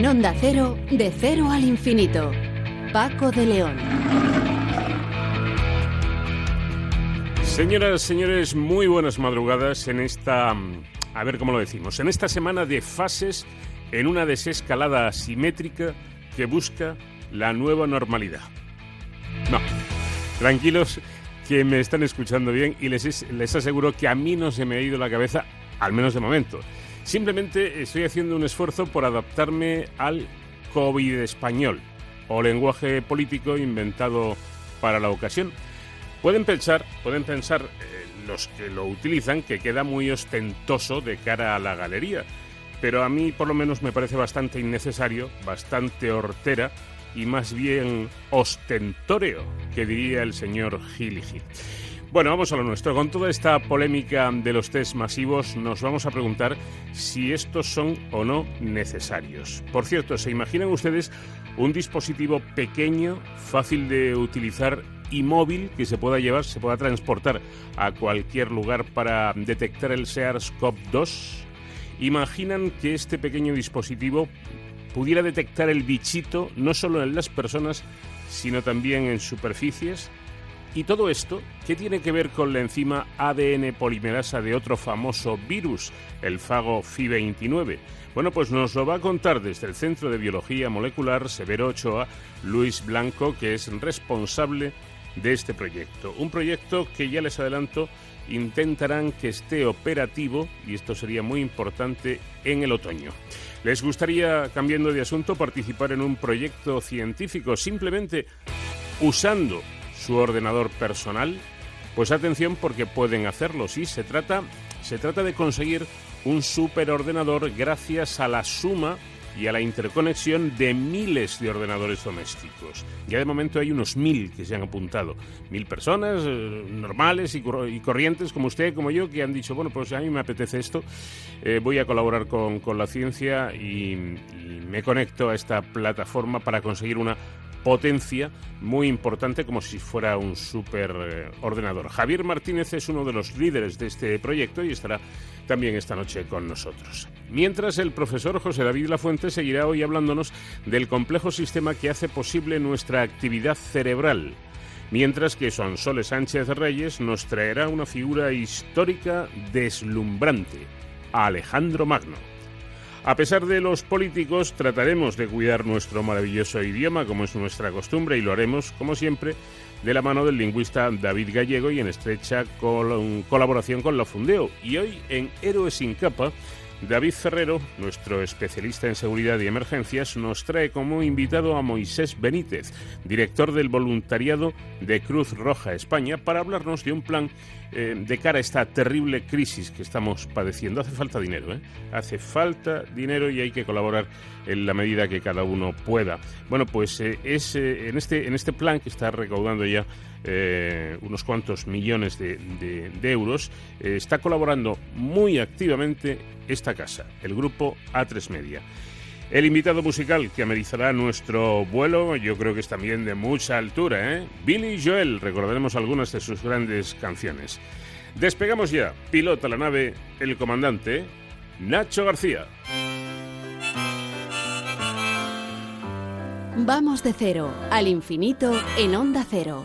En Onda Cero, de cero al infinito. Paco de León. Señoras, señores, muy buenas madrugadas en esta, mm, a ver cómo lo decimos, en esta semana de fases en una desescalada asimétrica que busca la nueva normalidad. No, tranquilos que me están escuchando bien y les, les aseguro que a mí no se me ha ido la cabeza, al menos de momento. Simplemente estoy haciendo un esfuerzo por adaptarme al COVID español o lenguaje político inventado para la ocasión. Pueden pensar, pueden pensar eh, los que lo utilizan que queda muy ostentoso de cara a la galería, pero a mí por lo menos me parece bastante innecesario, bastante hortera y más bien ostentóreo, que diría el señor Gil Bueno, vamos a lo nuestro. Con toda esta polémica de los test masivos, nos vamos a preguntar si estos son o no necesarios. Por cierto, ¿se imaginan ustedes un dispositivo pequeño, fácil de utilizar y móvil que se pueda llevar, se pueda transportar a cualquier lugar para detectar el SARS-CoV-2? ¿Imaginan que este pequeño dispositivo pudiera detectar el bichito no solo en las personas, sino también en superficies? ¿Y todo esto qué tiene que ver con la enzima ADN polimerasa de otro famoso virus, el fago FI29? Bueno, pues nos lo va a contar desde el Centro de Biología Molecular Severo Ochoa, Luis Blanco, que es responsable de este proyecto. Un proyecto que ya les adelanto intentarán que esté operativo, y esto sería muy importante, en el otoño. ¿Les gustaría, cambiando de asunto, participar en un proyecto científico simplemente usando su ordenador personal? Pues atención porque pueden hacerlo, sí, se trata, se trata de conseguir un superordenador gracias a la suma y a la interconexión de miles de ordenadores domésticos. Ya de momento hay unos mil que se han apuntado. Mil personas eh, normales y, corrientes como usted, como yo, que han dicho, bueno, pues a mí me apetece esto, eh, voy a colaborar con, la ciencia y, y me conecto a esta plataforma para conseguir una potencia muy importante como si fuera un super eh, ordenador. Javier Martínez es uno de los líderes de este proyecto y estará también esta noche con nosotros. Mientras el profesor José David Lafuente seguirá hoy hablándonos del complejo sistema que hace posible nuestra actividad cerebral. Mientras que Sonsoles Sánchez Reyes nos traerá una figura histórica deslumbrante, Alejandro Magno. A pesar de los políticos, trataremos de cuidar nuestro maravilloso idioma, como es nuestra costumbre, y lo haremos, como siempre, de la mano del lingüista David Gallego y en estrecha colaboración con la Fundeo. Y hoy, en Héroes sin capa, David Ferrero, nuestro especialista en seguridad y emergencias, nos trae como invitado a Moisés Benítez, director del voluntariado de Cruz Roja España, para hablarnos de un plan eh, de cara a esta terrible crisis que estamos padeciendo. Hace falta dinero, ¿eh? Hace falta dinero y hay que colaborar en la medida que cada uno pueda. Bueno, pues eh, es en, este, en este plan que está recaudando ya unos cuantos millones de euros, está colaborando muy activamente esta casa, el grupo A3 Media. El invitado musical que amenizará nuestro vuelo, yo creo que es también de mucha altura, ¿eh? Billy Joel, recordaremos algunas de sus grandes canciones. Despegamos ya, pilota la nave, el comandante Nacho García. Vamos de cero al infinito en onda cero.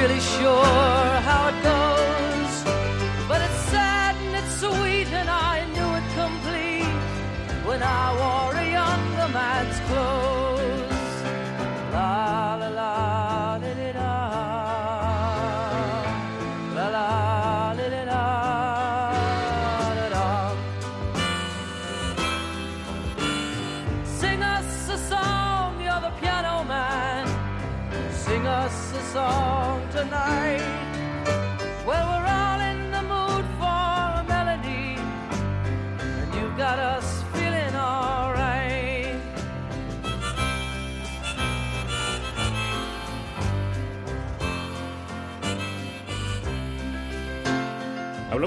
Really sure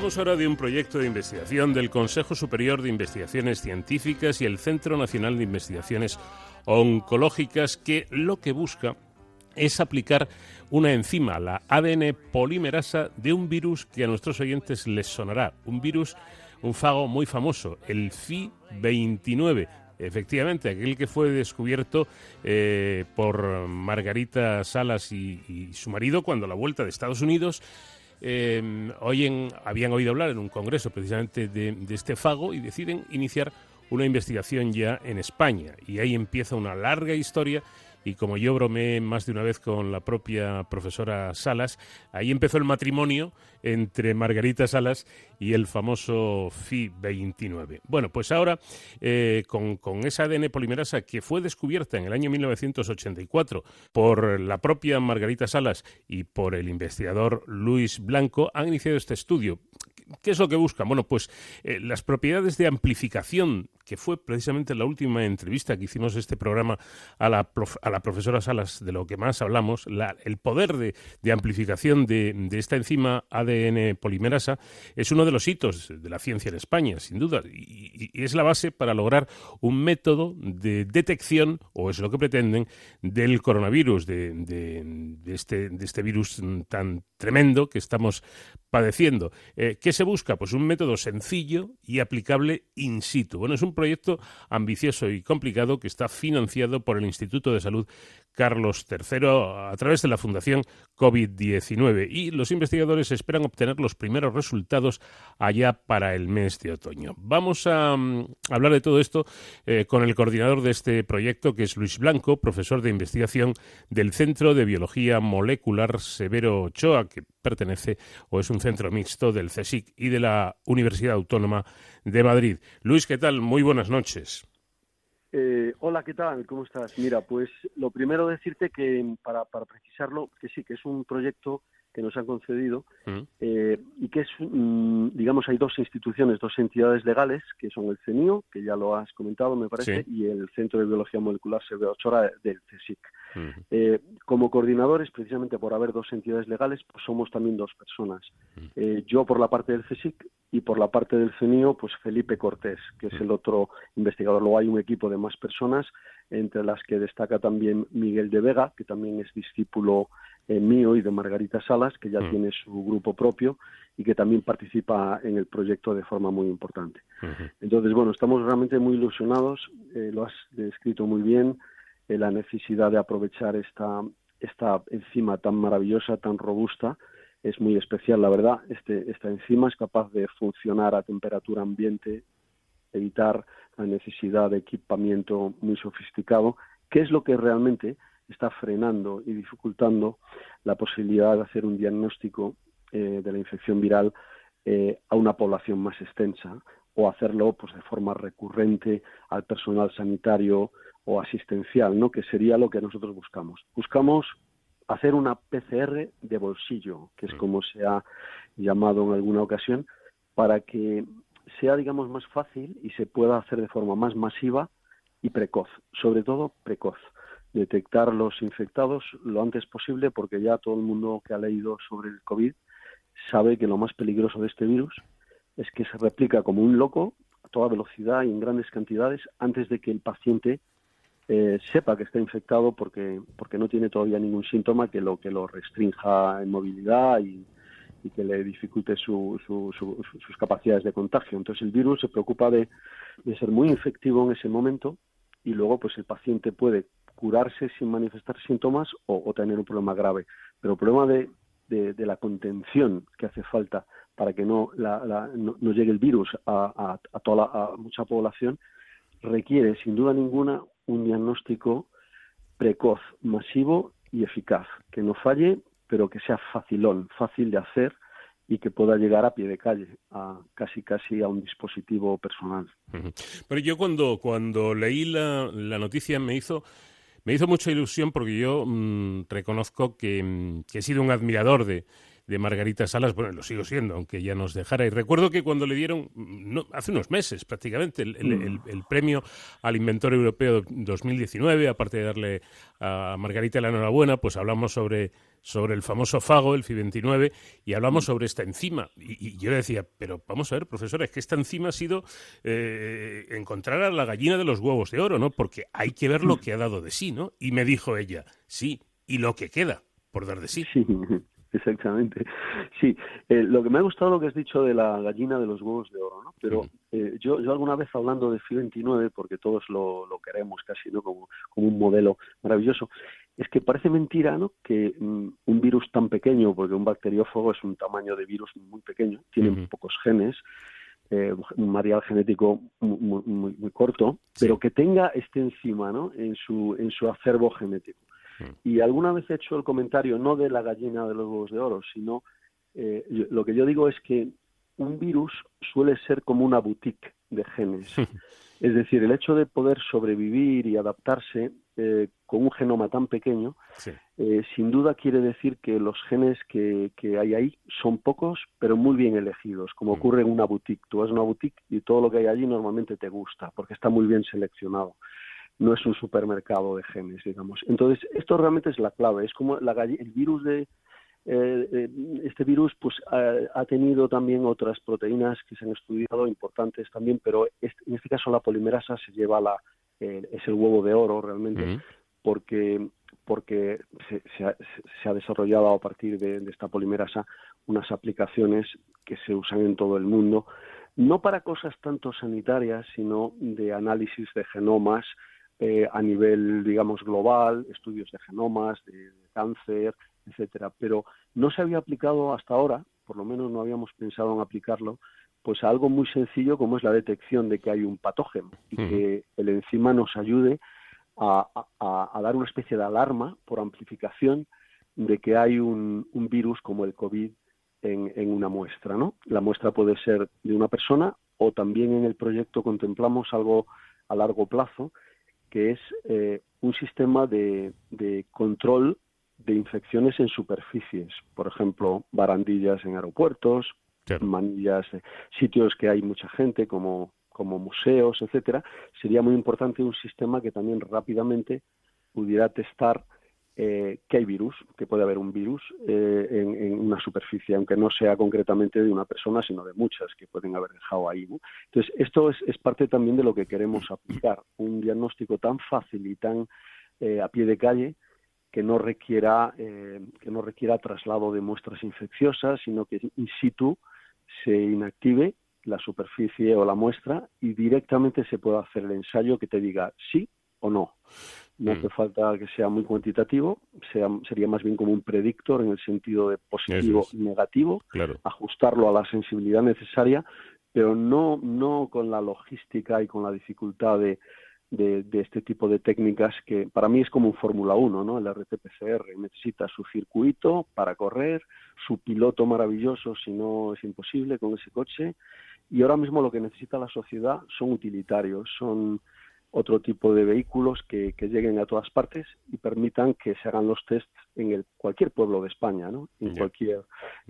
Hablamos ahora de un proyecto de investigación del Consejo Superior de Investigaciones Científicas y el Centro Nacional de Investigaciones Oncológicas que lo que busca es aplicar una enzima, la ADN polimerasa, de un virus que a nuestros oyentes les sonará. Un virus, un fago muy famoso, el FI29. Efectivamente, aquel que fue descubierto eh, por Margarita Salas y, y su marido cuando a la vuelta de Estados Unidos oyen, habían oído hablar en un congreso precisamente de, de, este fago y deciden iniciar una investigación ya en España. Y ahí empieza una larga historia. Y como yo bromeé más de una vez con la propia profesora Salas, ahí empezó el matrimonio entre Margarita Salas y el famoso FI-29. Bueno, pues ahora, eh, con, con, esa ADN polimerasa que fue descubierta en el año 1984 por la propia Margarita Salas y por el investigador Luis Blanco, han iniciado este estudio. ¿Qué es lo que buscan? Bueno, pues eh, las propiedades de amplificación, que fue precisamente la última entrevista que hicimos este programa a la, a la profesora Salas, de lo que más hablamos, la, el poder de, de amplificación de, de, esta enzima ADN polimerasa es uno de los hitos de la ciencia en España, sin duda, y, y es la base para lograr un método de detección, o es lo que pretenden, del coronavirus, de, de este, este virus tan tremendo que estamos padeciendo. Eh, ¿Qué se busca? Pues un método sencillo y aplicable in situ. Bueno, es un proyecto ambicioso y complicado que está financiado por el Instituto de Salud Carlos III a través de la Fundación COVID-19 y los investigadores esperan obtener los primeros resultados allá para el mes de otoño. Vamos a um, hablar de todo esto eh, con el coordinador de este proyecto, que es Luis Blanco, profesor de investigación del Centro de Biología Molecular Severo Ochoa, que pertenece o es un centro mixto del CSIC y de la Universidad Autónoma de Madrid. Luis, ¿qué tal? Muy buenas noches. Eh, hola, ¿qué tal? ¿Cómo estás? Mira, pues lo primero decirte que, para, para precisarlo, que sí, que es un proyecto que nos han concedido mm. eh, y que es, mm, digamos, hay dos instituciones, dos entidades legales, que son el CENIO, que ya lo has comentado, me parece, sí. y el Centro de Biología Molecular Severo Ochoa del CSIC. Eh, como coordinadores, precisamente por haber dos entidades legales, pues somos también dos personas. Eh, yo por la parte del CSIC y por la parte del CENIO, pues Felipe Cortés, que es el otro investigador. Luego hay un equipo de más personas, entre las que destaca también Miguel de Vega, que también es discípulo eh, mío y de Margarita Salas, que ya tiene su grupo propio y que también participa en el proyecto de forma muy importante. Entonces, bueno, estamos realmente muy ilusionados, lo has descrito muy bien, la necesidad de aprovechar esta, esta enzima tan maravillosa, tan robusta, es muy especial, la verdad. Este, esta enzima es capaz de funcionar a temperatura ambiente, evitar la necesidad de equipamiento muy sofisticado, que es lo que realmente está frenando y dificultando la posibilidad de hacer un diagnóstico eh, de la infección viral eh, a una población más extensa o hacerlo pues de forma recurrente al personal sanitario o asistencial, ¿no? que sería lo que nosotros buscamos. Buscamos hacer una PCR de bolsillo, que es como se ha llamado en alguna ocasión, para que sea, digamos, más fácil y se pueda hacer de forma más masiva y precoz, sobre todo precoz. Detectar los infectados lo antes posible, porque ya todo el mundo que ha leído sobre el COVID sabe que lo más peligroso de este virus es que se replica como un loco a toda velocidad y en grandes cantidades antes de que el paciente eh, sepa que está infectado porque, porque no tiene todavía ningún síntoma que lo que lo restrinja en movilidad y, que le dificulte su, su, su, sus capacidades de contagio. Entonces el virus se preocupa de, de, ser muy infectivo en ese momento y luego pues el paciente puede curarse sin manifestar síntomas o, tener un problema grave. Pero el problema de, de, de, la contención que hace falta para que no, la, la, no, no, llegue el virus a, a, a toda la, a mucha población requiere sin duda ninguna un diagnóstico precoz, masivo y eficaz, que no falle, pero que sea facilón, fácil de hacer y que pueda llegar a pie de calle, a casi casi a un dispositivo personal. Pero yo cuando, cuando leí la, la noticia me hizo Me hizo mucha ilusión porque yo mm, reconozco que, mm, que he sido un admirador de, de Margarita Salas, bueno, lo sigo siendo, aunque ya nos dejara. Y recuerdo que cuando le dieron, no, hace unos meses prácticamente, el, mm. premio al inventor europeo 2019, aparte de darle a Margarita la enhorabuena, pues hablamos sobre, sobre el famoso fago, el FI29, y hablamos mm. sobre esta enzima. Y, yo le decía, pero vamos a ver, profesora, es que esta enzima ha sido eh, encontrar a la gallina de los huevos de oro, ¿no? Porque hay que ver lo mm. que ha dado de sí, ¿no? Y me dijo ella, sí, y lo que queda por dar de sí. sí. Exactamente. Sí, eh, lo que me ha gustado lo que has dicho de la gallina de los huevos de oro, ¿no? Pero eh, yo, yo alguna vez hablando de FI 29, porque todos lo, lo queremos casi, ¿no? Como, como un modelo maravilloso, es que parece mentira, ¿no? Que mm, un virus tan pequeño, porque un bacteriófago es un tamaño de virus muy pequeño, tiene pocos genes, eh, un material genético muy, muy, muy corto, pero que tenga este enzima, ¿no? En su, en su acervo genético. Mm. Y alguna vez he hecho el comentario, no de la gallina de los huevos de oro, sino eh, lo que yo digo es que un virus suele ser como una boutique de genes. es decir, el hecho de poder sobrevivir y adaptarse eh, con un genoma tan pequeño, eh, sin duda quiere decir que los genes que, que, hay ahí son pocos, pero muy bien elegidos, como mm. ocurre en una boutique. Tú vas a una boutique y todo lo que hay allí normalmente te gusta, porque está muy bien seleccionado no es un supermercado de genes, digamos. Entonces, esto realmente es la clave, es como la, el virus de, eh, eh, este virus pues ha, tenido también otras proteínas que se han estudiado importantes también, pero en este caso la polimerasa se lleva la es el huevo de oro realmente porque porque se, ha, desarrollado a partir de, de, esta polimerasa unas aplicaciones que se usan en todo el mundo no para cosas tanto sanitarias sino de análisis de genomas eh, a nivel, digamos, global, estudios de genomas, de, cáncer, etcétera. Pero no se había aplicado hasta ahora, por lo menos no habíamos pensado en aplicarlo, pues a algo muy sencillo como es la detección de que hay un patógeno y que el enzima nos ayude a, dar una especie de alarma por amplificación de que hay un, virus como el COVID en, en, una muestra, ¿no? La muestra puede ser de una persona o también en el proyecto contemplamos algo a largo plazo que es eh, un sistema de, control de infecciones en superficies, por ejemplo, barandillas en aeropuertos, manillas, sitios que hay mucha gente como, como museos, etcétera, sería muy importante un sistema que también rápidamente pudiera testar eh, que hay virus, que puede haber un virus eh, en, una superficie, aunque no sea concretamente de una persona, sino de muchas que pueden haber dejado ahí. Entonces, esto es, parte también de lo que queremos aplicar, un diagnóstico tan fácil y tan eh, a pie de calle que no requiera que no requiera traslado de muestras infecciosas, sino que in situ se inactive la superficie o la muestra y directamente se pueda hacer el ensayo que te diga sí o no. No mm. hace falta que sea muy cuantitativo, sea, sería más bien como un predictor en el sentido de positivo y negativo, ajustarlo a la sensibilidad necesaria, pero no, no con la logística y con la dificultad de, de, este tipo de técnicas que para mí es como un Fórmula 1, ¿no? El RT-PCR necesita su circuito para correr, su piloto maravilloso, si no es imposible con ese coche, y ahora mismo lo que necesita la sociedad son utilitarios, son otro tipo de vehículos que, lleguen a todas partes y permitan que se hagan los tests en el, cualquier pueblo de España, ¿no? en cualquier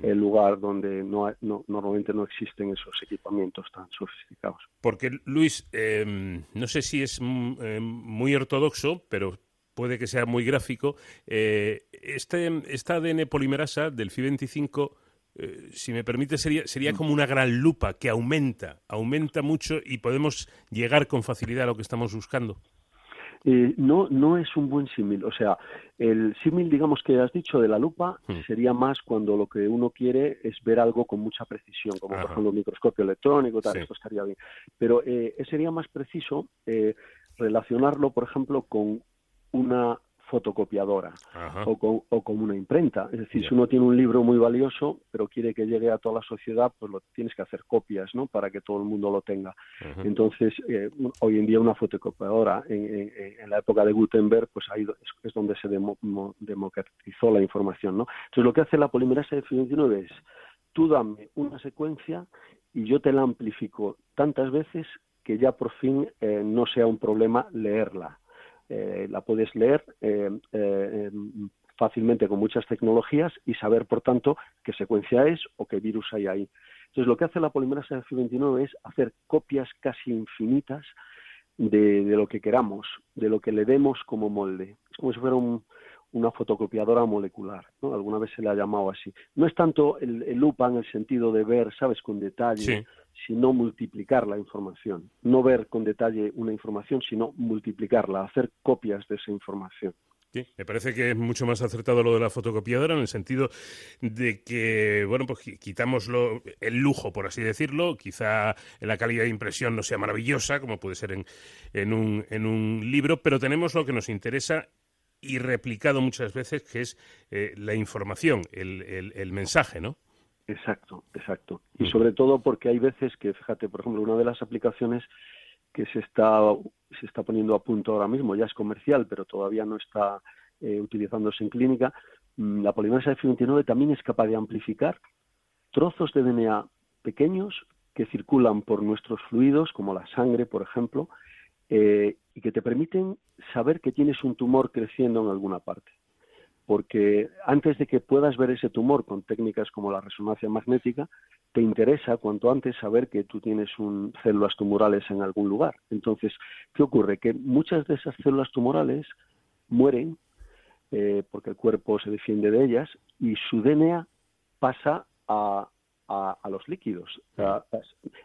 eh, lugar donde no, normalmente no existen esos equipamientos tan sofisticados. Porque, Luis, em, no sé si es mm, em, muy ortodoxo, pero puede que sea muy gráfico. Eh, este, esta ADN polimerasa del FI25 eh, si me permite, sería, sería mm. como una gran lupa que aumenta, aumenta mucho y podemos llegar con facilidad a lo que estamos buscando. Eh, no, no es un buen símil. O sea, el símil, digamos, que has dicho de la lupa mm. sería más cuando lo que uno quiere es ver algo con mucha precisión, como por ejemplo un microscopio electrónico, tal, esto estaría bien. Pero eh, sería más preciso relacionarlo, por ejemplo, con una fotocopiadora o con, o con, una imprenta. Es decir, si uno tiene un libro muy valioso, pero quiere que llegue a toda la sociedad, pues lo tienes que hacer copias, ¿no? Para que todo el mundo lo tenga. Entonces, eh, hoy en día una fotocopiadora, en, en, la época de Gutenberg, pues ahí es, donde se democratizó la información, ¿no? Entonces, lo que hace la polimerasa de 29 es, tú dame una secuencia y yo te la amplifico tantas veces que ya por fin eh, no sea un problema leerla. Eh, la puedes leer eh, eh, fácilmente con muchas tecnologías y saber, por tanto, qué secuencia es o qué virus hay ahí. Entonces, lo que hace la polimerasa de 29 es hacer copias casi infinitas de, lo que queramos, de lo que le demos como molde. Es como si fuera una fotocopiadora molecular, ¿no? Alguna vez se le ha llamado así. No es tanto el, el lupa en el sentido de ver, sabes, con detalle, sino multiplicar la información. No ver con detalle una información, sino multiplicarla, hacer copias de esa información. Sí, me parece que es mucho más acertado lo de la fotocopiadora en el sentido de que, bueno, pues quitamos el lujo, por así decirlo. Quizá la calidad de impresión no sea maravillosa, como puede ser en, en, un, en un libro, pero tenemos lo que nos interesa y replicado muchas veces, que es eh, la información, el, el, el mensaje, ¿no? Exacto, exacto. Y sobre todo porque hay veces que, fíjate, por ejemplo, una de las aplicaciones que se está, se está poniendo a punto ahora mismo, ya es comercial, pero todavía no está eh, utilizándose en clínica, mm, la polimerasa F29 también es capaz de amplificar trozos de DNA pequeños que circulan por nuestros fluidos, como la sangre, por ejemplo, eh, y que te permiten saber que tienes un tumor creciendo en alguna parte porque antes de que puedas ver ese tumor con técnicas como la resonancia magnética, te interesa cuanto antes saber que tú tienes un, células tumorales en algún lugar. Entonces, ¿qué ocurre? Que muchas de esas células tumorales mueren eh, porque el cuerpo se defiende de ellas y su DNA pasa a, a, los líquidos.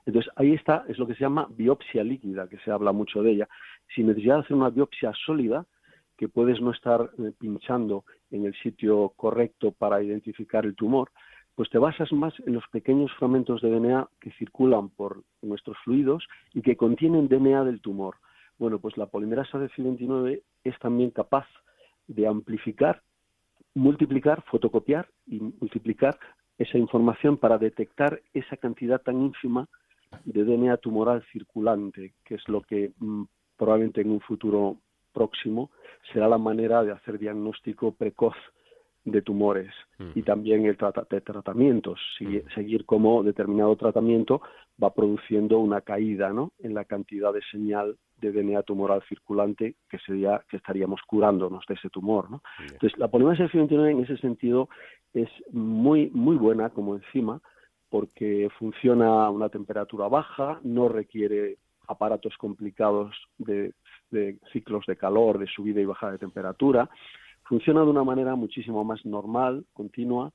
Entonces, ahí está, es lo que se llama biopsia líquida, que se habla mucho de ella. Si necesitas hacer una biopsia sólida, que puedes no estar eh, pinchando en el sitio correcto para identificar el tumor, pues te basas más en los pequeños fragmentos de DNA que circulan por nuestros fluidos y que contienen DNA del tumor. Bueno, pues la polimerasa de C29 es también capaz de amplificar, multiplicar, fotocopiar y multiplicar esa información para detectar esa cantidad tan ínfima de DNA tumoral circulante, que es lo que mm, probablemente en un futuro próximo será la manera de hacer diagnóstico precoz de tumores y también el de tratamientos, seguir cómo determinado tratamiento va produciendo una caída ¿no? en la cantidad de señal de DNA tumoral circulante que sería que estaríamos curándonos de ese tumor. ¿no? Entonces, la polimerasa F29 en ese sentido es muy, muy buena como enzima porque funciona a una temperatura baja, no requiere aparatos complicados de de ciclos de calor, de subida y bajada de temperatura, funciona de una manera muchísimo más normal, continua,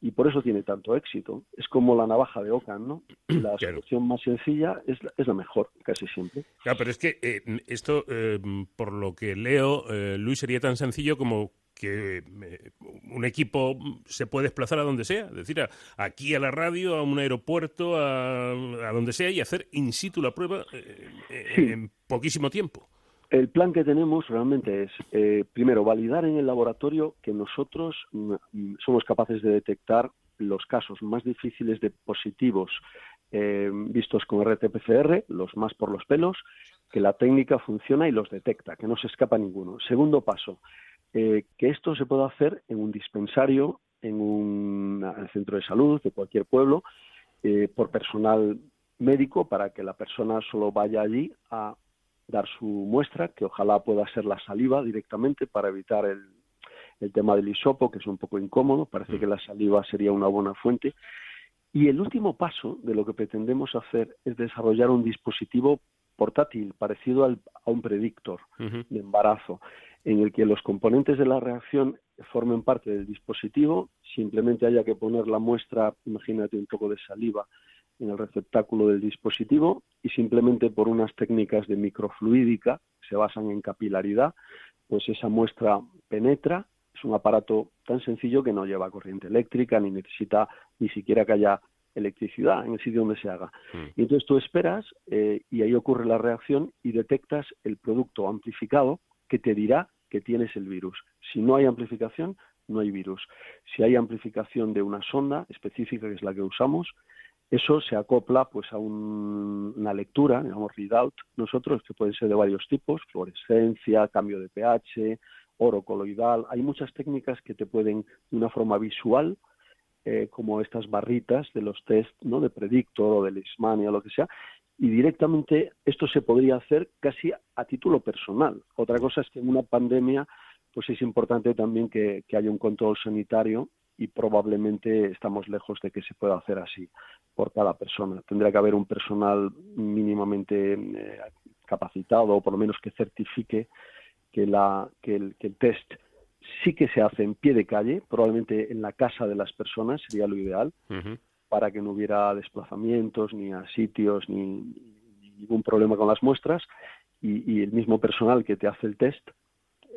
y por eso tiene tanto éxito. Es como la navaja de Ockham, ¿no? La solución más sencilla es la, es la mejor, casi siempre. Claro, pero es que eh, esto, eh, por lo que leo, eh, Luis, sería tan sencillo como que un equipo se puede desplazar a donde sea, es decir, aquí a la radio, a un aeropuerto, a, donde sea y hacer in situ la prueba en poquísimo tiempo. El plan que tenemos realmente es, eh, primero, validar en el laboratorio que nosotros mm, mm, somos capaces de detectar los casos más difíciles de positivos eh, vistos con RT-PCR, los más por los pelos, que la técnica funciona y los detecta, que no se escapa ninguno. Segundo paso, eh, que esto se pueda hacer en un dispensario, en un centro de salud de cualquier pueblo, por personal médico, para que la persona solo vaya allí a dar su muestra, que ojalá pueda ser la saliva directamente para evitar el, el tema del hisopo, que es un poco incómodo, parece mm. que la saliva sería una buena fuente. Y el último paso de lo que pretendemos hacer es desarrollar un dispositivo portátil parecido al, a un predictor de embarazo, en el que los componentes de la reacción formen parte del dispositivo, simplemente haya que poner la muestra, imagínate un poco de saliva en el receptáculo del dispositivo y simplemente por unas técnicas de microfluídica que se basan en capilaridad, pues esa muestra penetra. Es un aparato tan sencillo que no lleva corriente eléctrica ni necesita ni siquiera que haya electricidad en el sitio donde se haga. Mm. Y entonces tú esperas eh, y ahí ocurre la reacción y detectas el producto amplificado que te dirá tienes el virus. Si no hay amplificación, no hay virus. Si hay amplificación de una sonda específica, que es la que usamos, eso se acopla pues a una lectura, digamos readout, nosotros que pueden ser de varios tipos, fluorescencia, cambio de pH, oro coloidal, hay muchas técnicas que te pueden de una forma visual eh, como estas barritas de los test ¿no? de Predictor o de Leishmania o lo que sea, y directamente esto se podría hacer casi a título personal. Otra cosa es que en una pandemia pues es importante también que, haya un control sanitario y probablemente estamos lejos de que se pueda hacer así por cada persona. Tendría que haber un personal mínimamente eh, capacitado o por lo menos que certifique que, la, que, el, que el test sí que se hace en pie de calle, probablemente en la casa de las personas sería lo ideal, para que no hubiera desplazamientos ni a sitios ni, ningún problema con las muestras y, el mismo personal que te hace el test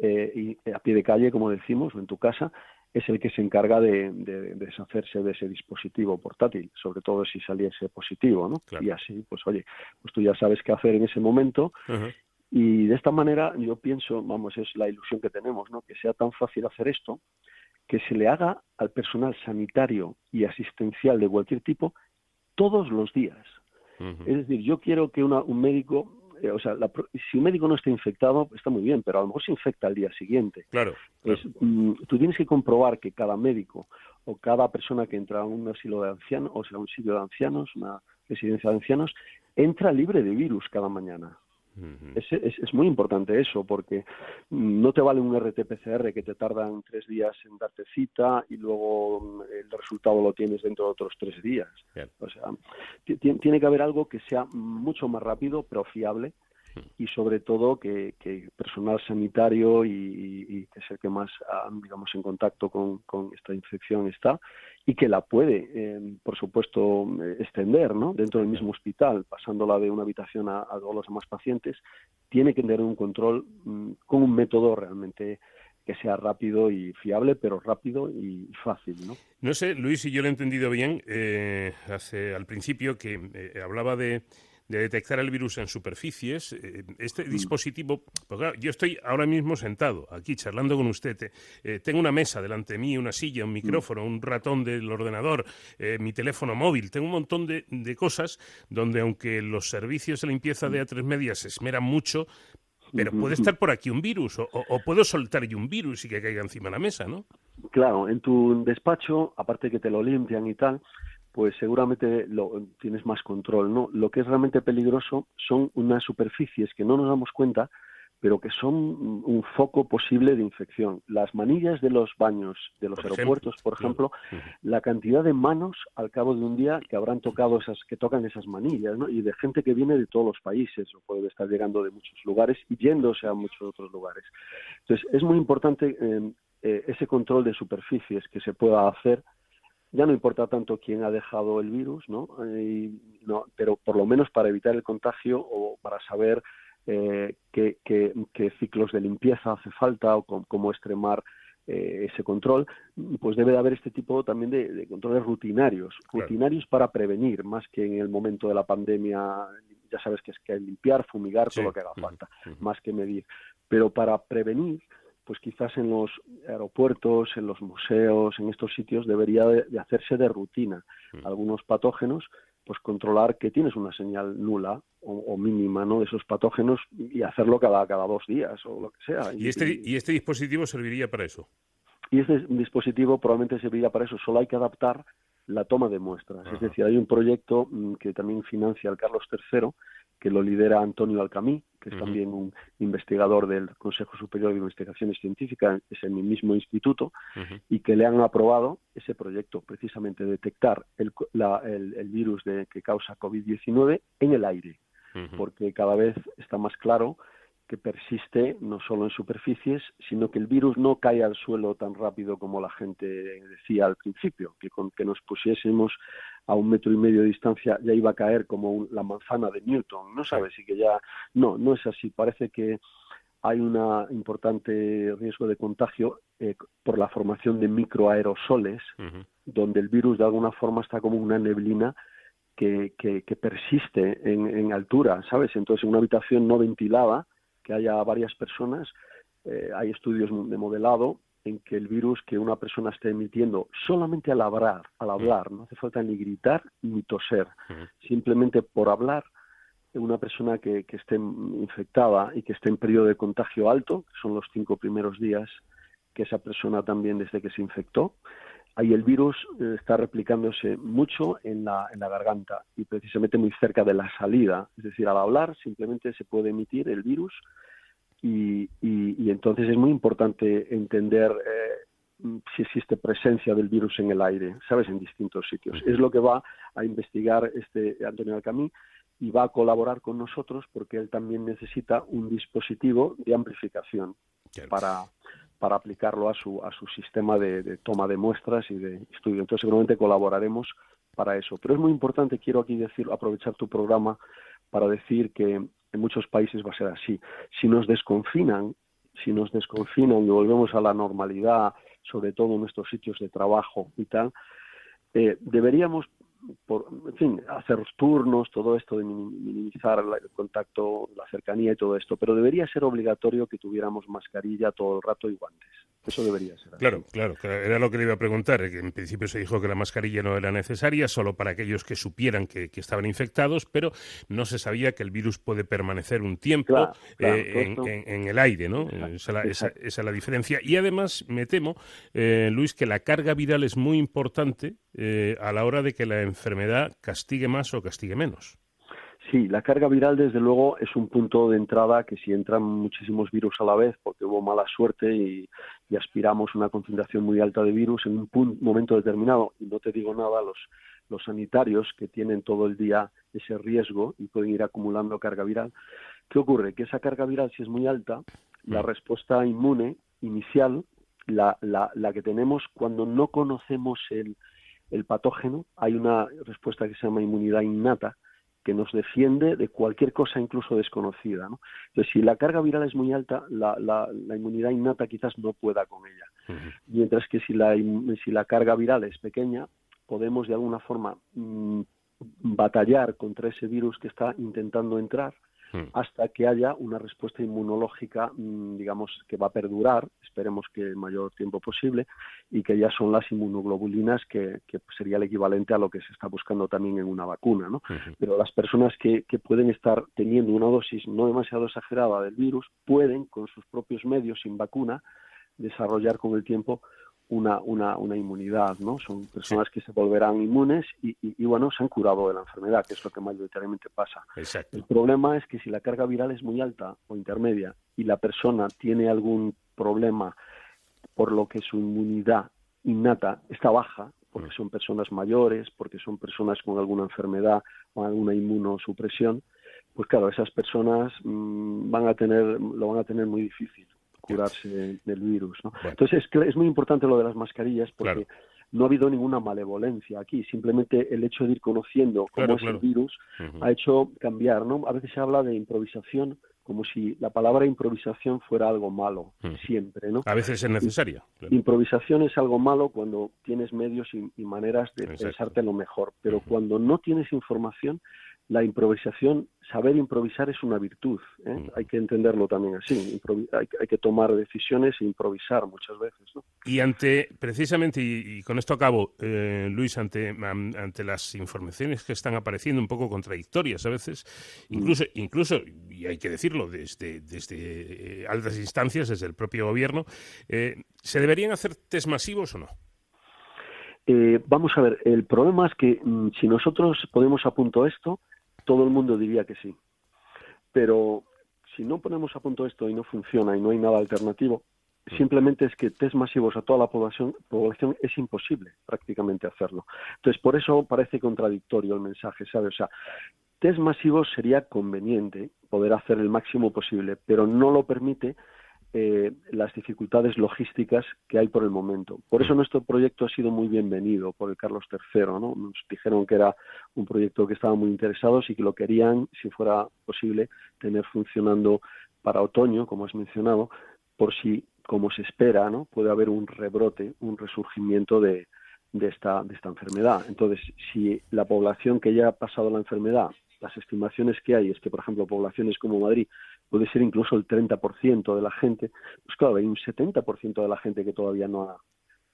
eh, y a pie de calle, como decimos, o en tu casa, es el que se encarga de, deshacerse de ese dispositivo portátil, sobre todo si saliese positivo, ¿no? Y así, pues oye, pues tú ya sabes qué hacer en ese momento y de esta manera yo pienso, vamos, es la ilusión que tenemos, ¿no? Que sea tan fácil hacer esto, que se le haga al personal sanitario y asistencial de cualquier tipo todos los días. Es decir, yo quiero que un médico, eh, o sea, si un médico no está infectado, está muy bien, pero a lo mejor se infecta al día siguiente. Claro. Pues, mm, tú tienes que comprobar que cada médico o cada persona que entra a un asilo de ancianos, o sea, un sitio de ancianos, una residencia de ancianos, entra libre de virus cada mañana es, muy importante eso, porque no te vale un RT-PCR que te tardan tres días en darte cita y luego mm, el resultado lo tienes dentro de otros tres días. O sea, tiene que haber algo que sea mucho más rápido, pero fiable, y sobre todo que, personal sanitario y, que es el que más digamos en contacto con, esta infección está y que la puede eh, por supuesto extender ¿no? dentro del mismo hospital pasándola de una habitación a, todos los demás pacientes tiene que tener un control mm, con un método realmente que sea rápido y fiable, pero rápido y fácil, ¿no? No sé, Luis, si yo lo he entendido bien, eh, hace al principio que eh, hablaba de de detectar el virus en superficies. Eh, este mm. dispositivo, pues yo estoy ahora mismo sentado aquí charlando con usted. Eh, tengo una mesa delante de mí, una silla, un mm. micrófono, un ratón del ordenador, eh, mi teléfono móvil. Tengo un montón de, cosas donde, aunque los servicios de limpieza de A3 Media se esmeran mucho, pero puede estar por aquí un virus, o, o, puedo soltar yo un virus y que caiga encima de la mesa, ¿no? Claro, en tu despacho, aparte que te lo limpian y tal, pues seguramente lo, tienes más control. ¿no? Lo que es realmente peligroso son unas superficies que no nos damos cuenta, pero que son un foco posible de infección. Las manillas de los baños de los aeropuertos, por ejemplo, la cantidad de manos al cabo de un día que habrán tocado esas, que tocan esas manillas, ¿no? y de gente que viene de todos los países, o puede estar llegando de muchos lugares y yéndose a muchos otros lugares. Entonces, es muy importante eh, eh, ese control de superficies que se pueda hacer ya no importa tanto quién ha dejado el virus, ¿no? no pero por lo menos para evitar el contagio o para saber eh, qué, ciclos de limpieza hace falta o cómo, extremar eh, ese control, pues debe de haber este tipo también de, controles rutinarios, rutinarios para prevenir, más que en el momento de la pandemia, ya sabes que es que limpiar, fumigar, todo lo que haga falta, más que medir. Pero para prevenir, pues quizás en los aeropuertos, en los museos, en estos sitios debería de, hacerse de rutina. Mm. Algunos patógenos, pues controlar que tienes una señal nula o, mínima ¿no? de esos patógenos y hacerlo cada, cada dos días o lo que sea. ¿Y, este, ¿Y este dispositivo serviría para eso? Y este dispositivo probablemente serviría para eso, solo hay que adaptar la toma de muestras. Es decir, hay un proyecto mm, que también financia el Carlos III, que lo lidera Antonio Alcamí, que es también un investigador del Consejo Superior de Investigaciones Científicas, es en mi mismo instituto, y que le han aprobado ese proyecto, precisamente detectar el, el, virus de, que causa COVID-19 en el aire, porque cada vez está más claro que persiste no solo en superficies, sino que el virus no cae al suelo tan rápido como la gente decía al principio, que con que nos pusiésemos a un metro y medio de distancia ya iba a caer como la manzana de Newton, no sabes, y que ya no, no es así, parece que hay un importante riesgo de contagio eh, por la formación de microaerosoles, donde el virus de alguna forma está como una neblina que, que, persiste en, en altura, ¿sabes? Entonces, en una habitación no ventilada, que haya varias personas. Eh, hay estudios de modelado en que el virus que una persona esté emitiendo solamente al hablar, al hablar, no hace falta ni gritar ni toser, simplemente por hablar, una persona que, que, esté infectada y que esté en periodo de contagio alto, que son los cinco primeros días que esa persona también desde que se infectó, ahí el virus eh, está replicándose mucho en la, en la garganta y precisamente muy cerca de la salida. Es decir, al hablar simplemente se puede emitir el virus y, y, entonces es muy importante entender eh, si existe presencia del virus en el aire, ¿sabes? En distintos sitios. Es lo que va a investigar este Antonio Alcamí y va a colaborar con nosotros porque él también necesita un dispositivo de amplificación para, para aplicarlo a su, a su sistema de, toma de muestras y de estudio. Entonces, seguramente colaboraremos para eso. Pero es muy importante, quiero aquí decir, aprovechar tu programa para decir que en muchos países va a ser así. Si nos desconfinan, si nos desconfinan y volvemos a la normalidad, sobre todo en nuestros sitios de trabajo y tal, eh, deberíamos por, en fin, hacer turnos, todo esto de minimizar el contacto, la cercanía y todo esto, pero debería ser obligatorio que tuviéramos mascarilla todo el rato y guantes. Eso debería ser. Claro, claro, era lo que le iba a preguntar. Que en principio se dijo que la mascarilla no era necesaria, solo para aquellos que supieran que, estaban infectados, pero no se sabía que el virus puede permanecer un tiempo eh, en, el aire, ¿no? esa, es la diferencia. Y además, me temo, eh, Luis, que la carga viral es muy importante eh, a la hora de que la enfermedad castigue más o castigue menos. Sí, la carga viral desde luego es un punto de entrada que si entran muchísimos virus a la vez porque hubo mala suerte y, aspiramos una concentración muy alta de virus en un momento determinado, y no te digo nada, los, los sanitarios que tienen todo el día ese riesgo y pueden ir acumulando carga viral, ¿qué ocurre? Que esa carga viral si es muy alta, la mm. respuesta inmune inicial, la, la, la que tenemos cuando no conocemos el, el patógeno, hay una respuesta que se llama inmunidad innata, que nos defiende de cualquier cosa incluso desconocida. ¿no? Entonces, si la carga viral es muy alta, la, la, inmunidad innata quizás no pueda con ella. Mientras que si la, si la carga viral es pequeña, podemos de alguna forma mm, batallar contra ese virus que está intentando entrar. Hasta que haya una respuesta inmunológica, mm, digamos, que va a perdurar, esperemos que el mayor tiempo posible, y que ya son las inmunoglobulinas, que, sería el equivalente a lo que se está buscando también en una vacuna, ¿no? Pero las personas que, que pueden estar teniendo una dosis no demasiado exagerada del virus pueden, con sus propios medios, sin vacuna, desarrollar con el tiempo una, una, una inmunidad, ¿no? Son personas que se volverán inmunes y, y, bueno, se han curado de la enfermedad, que es lo que mayoritariamente pasa. El problema es que si la carga viral es muy alta o intermedia y la persona tiene algún problema por lo que su inmunidad innata está baja, porque mm. son personas mayores, porque son personas con alguna enfermedad o alguna inmunosupresión, pues claro, esas personas mm, van a tener, lo van a tener muy difícil curarse del virus. ¿no? Entonces es, es muy importante lo de las mascarillas porque no ha habido ninguna malevolencia aquí, simplemente el hecho de ir conociendo cómo es el virus ha hecho cambiar. ¿no? A veces se habla de improvisación como si la palabra improvisación fuera algo malo, siempre, ¿no? A veces es necesaria. Improvisación es algo malo cuando tienes medios y, maneras de pensarte lo mejor, pero cuando no tienes información, la improvisación, saber improvisar es una virtud, ¿eh? mm. hay que entenderlo también así, hay, que tomar decisiones e improvisar muchas veces. ¿no? Y ante, precisamente, y, con esto acabo, eh, Luis, ante, ante las informaciones que están apareciendo un poco contradictorias a veces, mm. incluso, incluso y hay que decirlo, desde, desde eh, altas instancias, desde el propio gobierno, ¿se deberían hacer test masivos o no? vamos a ver, el problema es que mm, si nosotros ponemos a punto esto, todo el mundo diría que sí. Pero si no ponemos a punto esto y no funciona y no hay nada alternativo, mm. simplemente es que test masivos a toda la población, población es imposible prácticamente hacerlo. Entonces, por eso parece contradictorio el mensaje, ¿sabes? O sea, test masivos sería conveniente poder hacer el máximo posible, pero no lo permite eh, las dificultades logísticas que hay por el momento. Por eso mm. nuestro proyecto ha sido muy bienvenido por el Carlos III. ¿no? Nos dijeron que era un proyecto que estaban muy interesados y que lo querían, si fuera posible, tener funcionando para otoño, como has mencionado, por si, como se espera, ¿no? puede haber un rebrote, un resurgimiento de, de esta, de esta enfermedad. Entonces, si la población que ya ha pasado la enfermedad, las estimaciones que hay es que, por ejemplo, poblaciones como Madrid puede ser incluso el 30% de la gente, pues claro, hay un 70% de la gente que todavía no ha,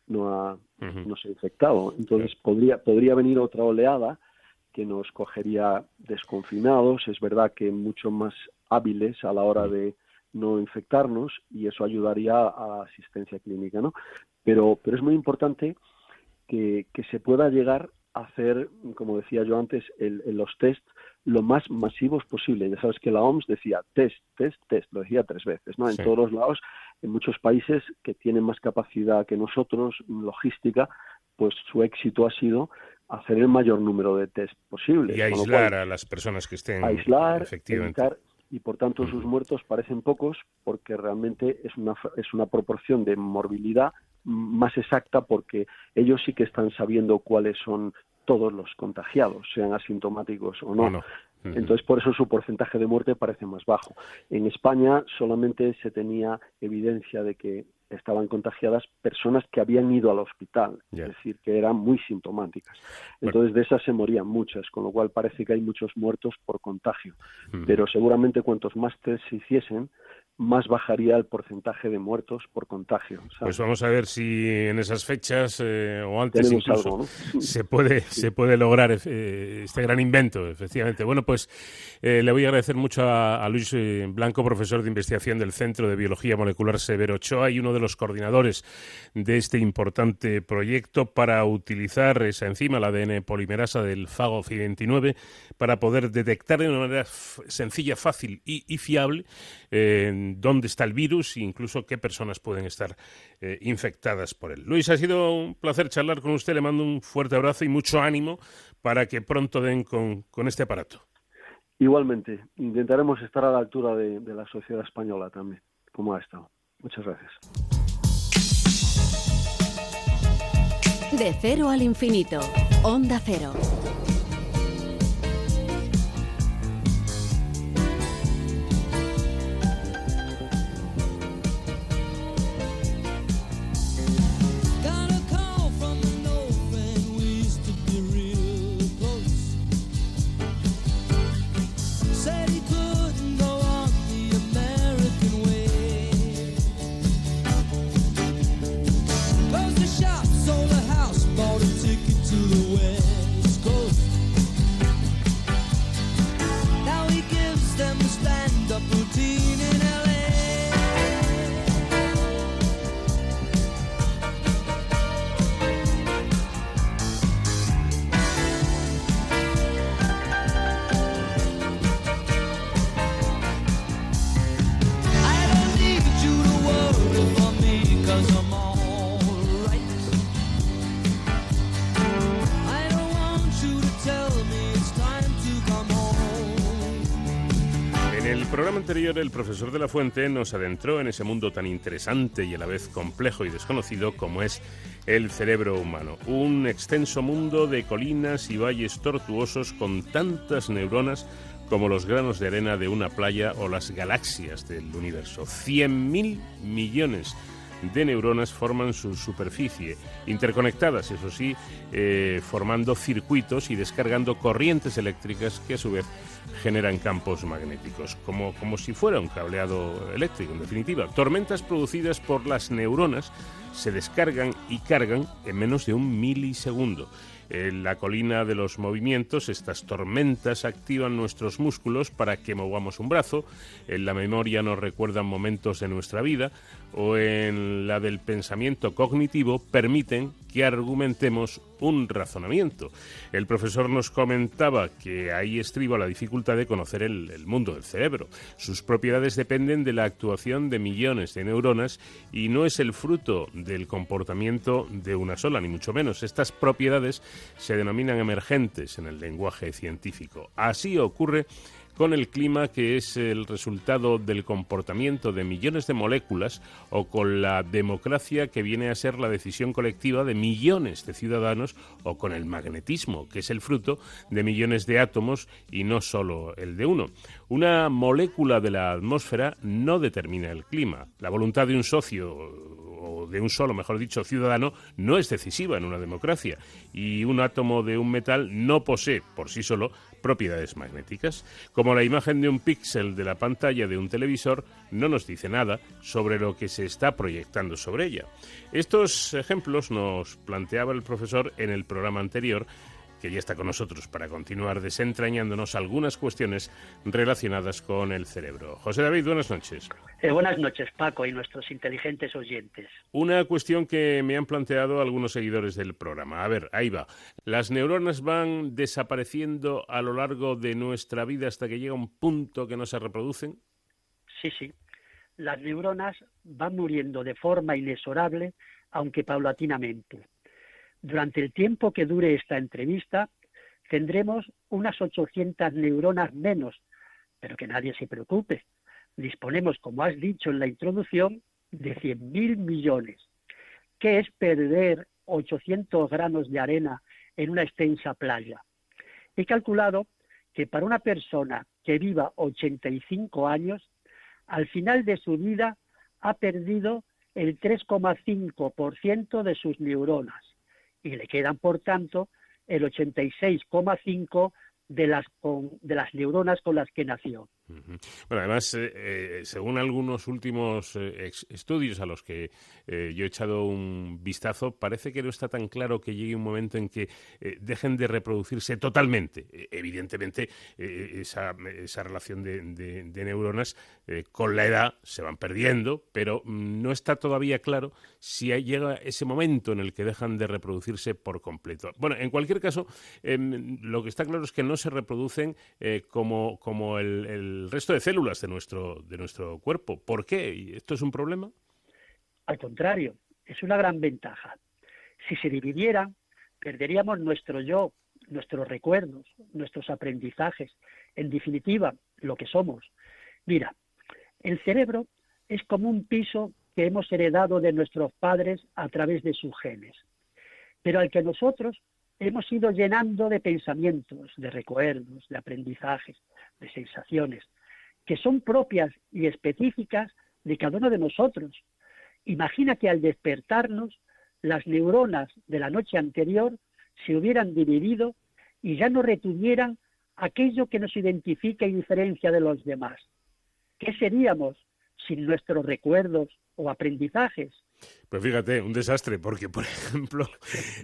no ha, no se ha infectado. Entonces podría, podría venir otra oleada que nos cogería desconfinados, es verdad que mucho más hábiles a la hora de no infectarnos y eso ayudaría a la asistencia clínica, ¿no? Pero, pero es muy importante que, que se pueda llegar hacer, como decía yo antes, el, los test lo más masivos posible. Ya sabes que la OMS decía test, test, test, lo decía tres veces, ¿no? En todos los lados, en muchos países que tienen más capacidad que nosotros, logística, pues su éxito ha sido hacer el mayor número de test posible. Y aislar a las personas que estén. Aislar, efectivamente. y por tanto sus muertos parecen pocos porque realmente es una, es una proporción de morbilidad más exacta porque ellos sí que están sabiendo cuáles son todos los contagiados, sean asintomáticos o no. Entonces, por eso su porcentaje de muerte parece más bajo. En España solamente se tenía evidencia de que estaban contagiadas personas que habían ido al hospital, es decir, que eran muy sintomáticas. Entonces, de esas se morían muchas, con lo cual parece que hay muchos muertos por contagio. Pero seguramente cuantos más test se hiciesen, más bajaría el porcentaje de muertos por contagio. Pues vamos a ver si en esas fechas eh, o antes incluso se puede se puede lograr eh, este gran invento, efectivamente. Bueno, pues eh, le voy a agradecer mucho a, Luis Blanco, profesor de investigación del Centro de Biología Molecular Severo Ochoa y uno de los coordinadores de este importante proyecto para utilizar esa enzima, la ADN polimerasa del FAGOF29, para poder detectar de una manera sencilla, fácil y, y fiable dónde está el virus e incluso qué personas pueden estar eh, infectadas por él. Luis, ha sido un placer charlar con usted. Le mando un fuerte abrazo y mucho ánimo para que pronto den con, este aparato. Igualmente, intentaremos estar a la altura de, de la sociedad española también, como ha estado. Muchas gracias. De cero al infinito. Onda cero. Anterior, el profesor de la Fuente nos adentró en ese mundo tan interesante y a la vez complejo y desconocido como es el cerebro humano. Un extenso mundo de colinas y valles tortuosos con tantas neuronas como los granos de arena de una playa o las galaxias del universo. 100.000 millones de neuronas forman su superficie, interconectadas, eso sí, eh, formando circuitos y descargando corrientes eléctricas que a su vez generan campos magnéticos, como, como si fuera un cableado eléctrico, en definitiva. Tormentas producidas por las neuronas se descargan y cargan en menos de un milisegundo. En la colina de los movimientos, estas tormentas activan nuestros músculos para que movamos un brazo, en la memoria nos recuerdan momentos de nuestra vida o en la del pensamiento cognitivo permiten que argumentemos un razonamiento. El profesor nos comentaba que ahí estriba la dificultad de conocer el, el, mundo del cerebro. Sus propiedades dependen de la actuación de millones de neuronas y no es el fruto del comportamiento de una sola, ni mucho menos. Estas propiedades se denominan emergentes en el lenguaje científico. Así ocurre con el clima que es el resultado del comportamiento de millones de moléculas o con la democracia que viene a ser la decisión colectiva de millones de ciudadanos o con el magnetismo que es el fruto de millones de átomos y no solo el de uno. Una molécula de la atmósfera no determina el clima. La voluntad de un socio o de un solo, mejor dicho, ciudadano, no es decisiva en una democracia y un átomo de un metal no posee por sí solo propiedades magnéticas. Como la imagen de un píxel de la pantalla de un televisor no nos dice nada sobre lo que se está proyectando sobre ella. Estos ejemplos nos planteaba el profesor en el programa anterior que ya está con nosotros para continuar desentrañándonos algunas cuestiones relacionadas con el cerebro. José David, buenas noches. Eh, buenas noches, Paco, y nuestros inteligentes oyentes. Una cuestión que me han planteado algunos seguidores del programa. A ver, ahí va. ¿Las neuronas van desapareciendo a lo largo de nuestra vida hasta que llega un punto que no se reproducen? Sí, sí. Las neuronas van muriendo de forma inexorable, aunque paulatinamente. Durante el tiempo que dure esta entrevista, tendremos unas 800 neuronas menos, pero que nadie se preocupe. Disponemos, como has dicho en la introducción, de 100.000 millones. ¿Qué es perder 800 granos de arena en una extensa playa? He calculado que para una persona que viva 85 años, al final de su vida ha perdido el 3,5% de sus neuronas y le quedan, por tanto, el 86,5% de las, de las neuronas con las que nació. Bueno, además, eh, eh, según algunos últimos eh, estudios a los que yo he echado un vistazo, parece que no está tan claro que llegue un momento en que dejen de reproducirse totalmente. E, evidentemente, esa, esa, relación de, neuronas con la edad se van perdiendo, pero mm, no está todavía claro si llega ese momento en el que dejan de reproducirse por completo. Bueno, en cualquier caso, em, lo que está claro es que no se reproducen como, como el resto de células de nuestro, de nuestro cuerpo. ¿Por qué? ¿Esto es un problema? Al contrario, es una gran ventaja. Si se dividieran, perderíamos nuestro yo, nuestros recuerdos, nuestros aprendizajes, en definitiva, lo que somos. Mira, el cerebro es como un piso que hemos heredado de nuestros padres a través de sus genes, pero al que nosotros hemos ido llenando de pensamientos, de recuerdos, de aprendizajes, de sensaciones, que son propias y específicas de cada uno de nosotros. Imagina que al despertarnos, las neuronas de la noche anterior se hubieran dividido y ya no retuvieran aquello que nos identifica y diferencia de los demás. ¿Qué seríamos sin nuestros recuerdos o aprendizajes? Pues fíjate, un desastre, porque por ejemplo,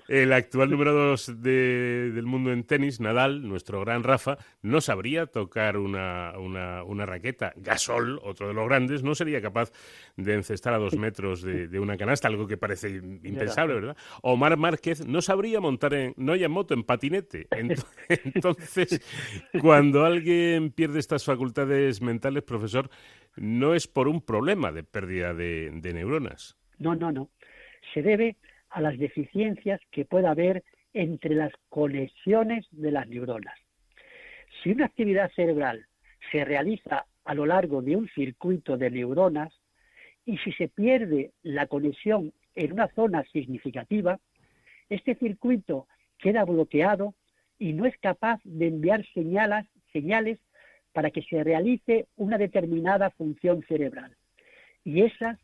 el actual número dos del mundo en tenis, Nadal, nuestro gran Rafa, no sabría tocar una, una, raqueta. Gasol, otro de los grandes, no sería capaz de encestar a dos metros de, una canasta, algo que parece impensable, ¿verdad? Omar Márquez no sabría montar en, no hay moto, en patinete. Entonces, cuando alguien pierde estas facultades mentales, profesor, no es por un problema de pérdida de neuronas. No, no, no. Se debe a las deficiencias que pueda haber entre las conexiones de las neuronas. Si una actividad cerebral se realiza a lo largo de un circuito de neuronas y si se pierde la conexión en una zona significativa, este circuito queda bloqueado y no es capaz de enviar señales, señales para que se realice una determinada función cerebral. Y esas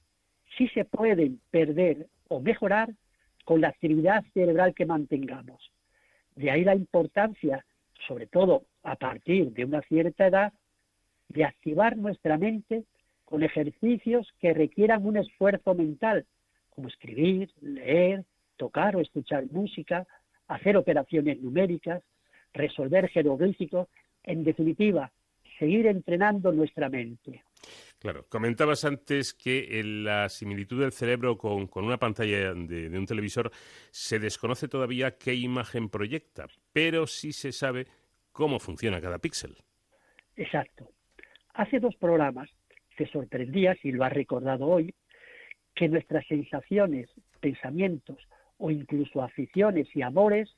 sí se pueden perder o mejorar con la actividad cerebral que mantengamos. De ahí la importancia, sobre todo a partir de una cierta edad, de activar nuestra mente con ejercicios que requieran un esfuerzo mental, como escribir, leer, tocar o escuchar música, hacer operaciones numéricas, resolver jeroglíficos, en definitiva, seguir entrenando nuestra mente. Claro, comentabas antes que la similitud del cerebro con, una pantalla de, un televisor se desconoce todavía qué imagen proyecta, pero sí se sabe cómo funciona cada píxel. Exacto. Hace dos programas te sorprendías, y lo has recordado hoy, que nuestras sensaciones, pensamientos o incluso aficiones y amores,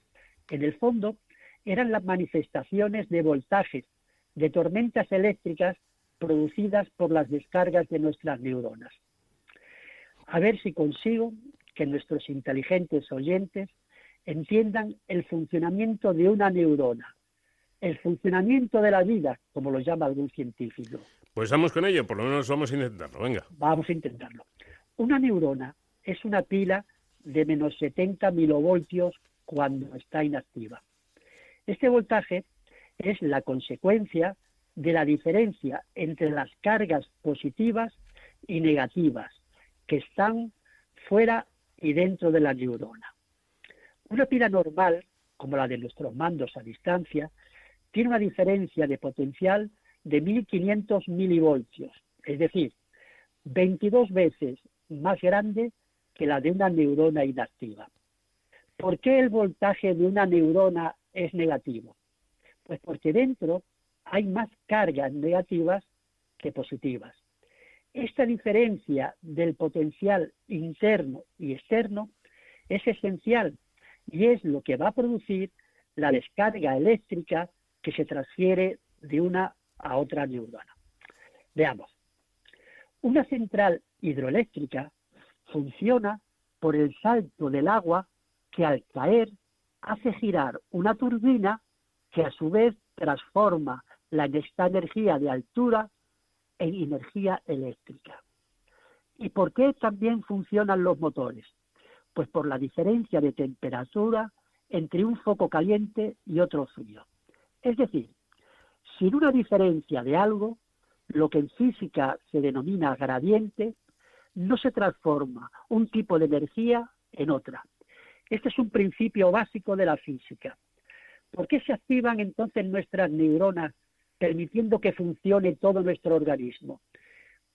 en el fondo, eran las manifestaciones de voltajes, de tormentas eléctricas producidas por las descargas de nuestras neuronas. A ver si consigo que nuestros inteligentes oyentes entiendan el funcionamiento de una neurona, el funcionamiento de la vida, como lo llama algún científico. Pues vamos con ello, por lo menos vamos a intentarlo, venga. Vamos a intentarlo. Una neurona es una pila de menos 70 milovoltios cuando está inactiva. Este voltaje es la consecuencia de la diferencia entre las cargas positivas y negativas que están fuera y dentro de la neurona. Una pila normal como la de nuestros mandos a distancia, tiene una diferencia de potencial de 1500 milivoltios, es decir, 22 veces más grande que la de una neurona inactiva. ¿Por qué el voltaje de una neurona es negativo? Pues porque dentro hay más cargas negativas que positivas. Esta diferencia del potencial interno y externo es esencial y es lo que va a producir la descarga eléctrica que se transfiere de una a otra neurona. Veamos. Una central hidroeléctrica funciona por el salto del agua que al caer hace girar una turbina que a su vez transforma la, esta energía de altura en energía eléctrica. ¿Y por qué también funcionan los motores? Pues por la diferencia de temperatura entre un foco caliente y otro frío. Es decir, sin una diferencia de algo, lo que en física se denomina gradiente, no se transforma un tipo de energía en otra. Este es un principio básico de la física. ¿Por qué se activan entonces nuestras neuronas permitiendo que funcione todo nuestro organismo?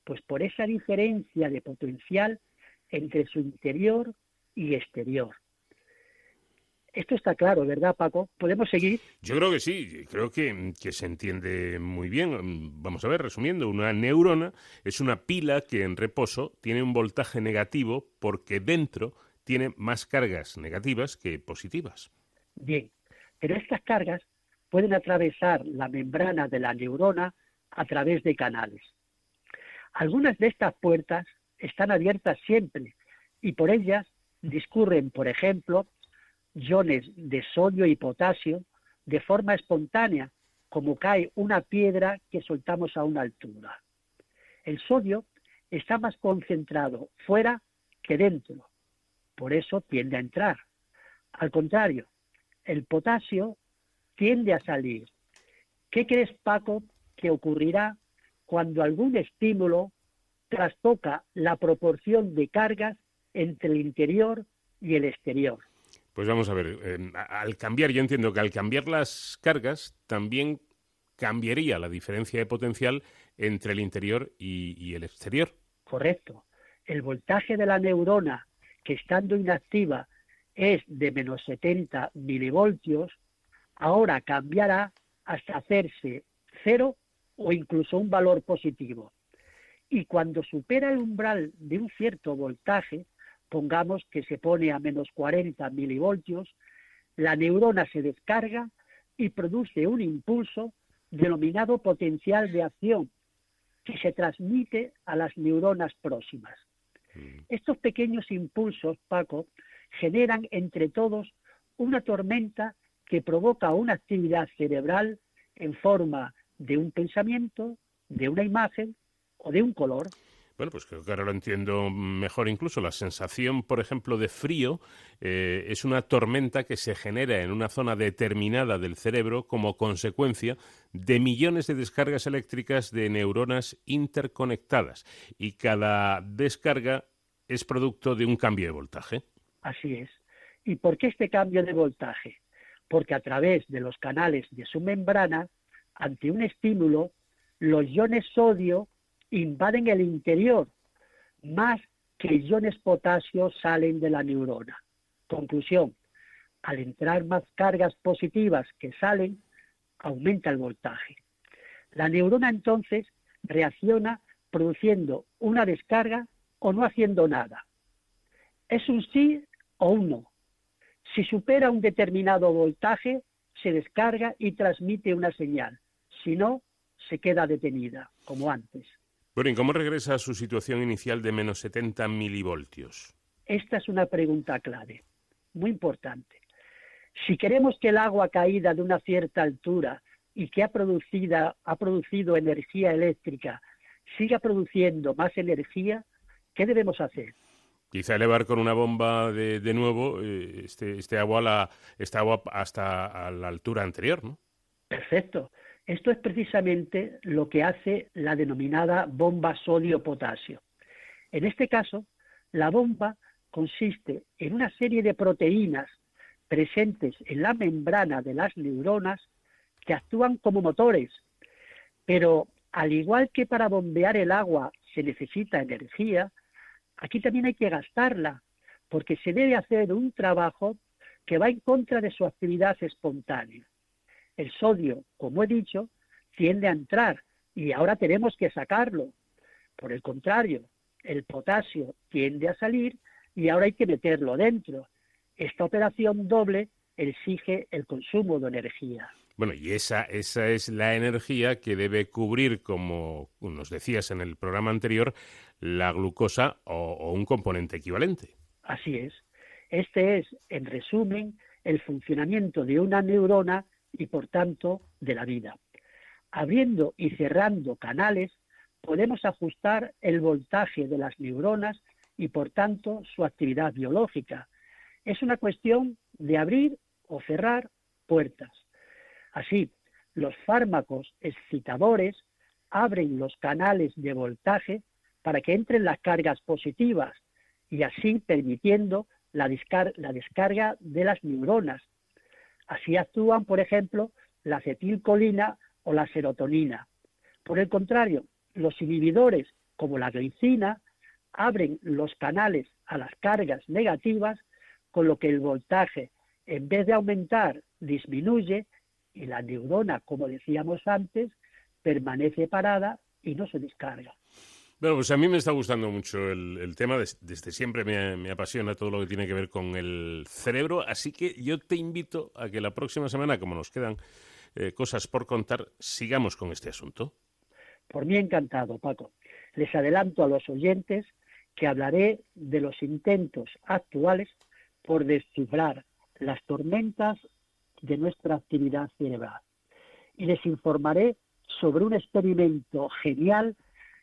Pues por esa diferencia de potencial entre su interior y exterior. Esto está claro, ¿verdad, Paco? ¿Podemos seguir? Yo creo que sí, creo que, se entiende muy bien. Vamos a ver, resumiendo, una neurona es una pila que en reposo tiene un voltaje negativo porque dentro tiene más cargas negativas que positivas. Bien, pero estas cargas pueden atravesar la membrana de la neurona a través de canales. Algunas de estas puertas están abiertas siempre y por ellas discurren, por ejemplo, iones de sodio y potasio de forma espontánea, como cae una piedra que soltamos a una altura. El sodio está más concentrado fuera que dentro, por eso tiende a entrar. Al contrario, el potasio tiende a salir. ¿Qué crees, Paco, que ocurrirá cuando algún estímulo trastoca la proporción de cargas entre el interior y el exterior? Pues vamos a ver, eh, al cambiar, yo entiendo que al cambiar las cargas también cambiaría la diferencia de potencial entre el interior y, el exterior. Correcto. El voltaje de la neurona, que estando inactiva es de menos 70 milivoltios, ahora cambiará hasta hacerse cero o incluso un valor positivo. Y cuando supera el umbral de un cierto voltaje, pongamos que se pone a menos 40 milivoltios, la neurona se descarga y produce un impulso denominado potencial de acción que se transmite a las neuronas próximas. Mm. Estos pequeños impulsos, Paco, generan entre todos una tormenta que provoca una actividad cerebral en forma de un pensamiento, de una imagen o de un color. Bueno, pues creo que ahora lo entiendo mejor incluso. La sensación, por ejemplo, de frío eh, es una tormenta que se genera en una zona determinada del cerebro como consecuencia de millones de descargas eléctricas de neuronas interconectadas. Y cada descarga es producto de un cambio de voltaje. Así es. ¿Y por qué este cambio de voltaje? Porque a través de los canales de su membrana, ante un estímulo, los iones sodio invaden el interior, más que iones potasio salen de la neurona. Conclusión, al entrar más cargas positivas que salen, aumenta el voltaje. La neurona entonces reacciona produciendo una descarga o no haciendo nada. Es un sí o un no. Si supera un determinado voltaje, se descarga y transmite una señal. Si no, se queda detenida, como antes. Bueno, ¿y cómo regresa a su situación inicial de menos 70 milivoltios? Esta es una pregunta clave, muy importante. Si queremos que el agua caída de una cierta altura y que ha, ha producido energía eléctrica siga produciendo más energía, ¿qué debemos hacer? Quizá elevar con una bomba de, nuevo eh, este, este, agua la, esta agua hasta a la altura anterior, ¿no? Perfecto. Esto es precisamente lo que hace la denominada bomba sodio-potasio. En este caso, la bomba consiste en una serie de proteínas presentes en la membrana de las neuronas que actúan como motores. Pero al igual que para bombear el agua se necesita energía, aquí también hay que gastarla, porque se debe hacer un trabajo que va en contra de su actividad espontánea. El sodio, como he dicho, tiende a entrar y ahora tenemos que sacarlo. Por el contrario, el potasio tiende a salir y ahora hay que meterlo dentro. Esta operación doble exige el consumo de energía. Bueno, y esa, esa es la energía que debe cubrir, como nos decías en el programa anterior, la glucosa o un componente equivalente. Así es. Este es, en resumen, el funcionamiento de una neurona y, por tanto, de la vida. Abriendo y cerrando canales, podemos ajustar el voltaje de las neuronas y, por tanto, su actividad biológica. Es una cuestión de abrir o cerrar puertas. Así, los fármacos excitadores abren los canales de voltaje para que entren las cargas positivas y así permitiendo la, descarga de las neuronas. Así actúan, por ejemplo, la acetilcolina o la serotonina. Por el contrario, los inhibidores, como la glicina, abren los canales a las cargas negativas, con lo que el voltaje, en vez de aumentar, disminuye y la neurona, como decíamos antes, permanece parada y no se descarga. Bueno, pues a mí me está gustando mucho el, tema, desde, siempre me, apasiona todo lo que tiene que ver con el cerebro, así que yo te invito a que la próxima semana, como nos quedan eh, cosas por contar, sigamos con este asunto. Por mí encantado, Paco. Les adelanto a los oyentes que hablaré de los intentos actuales por descifrar las tormentas de nuestra actividad cerebral. Y les informaré sobre un experimento genial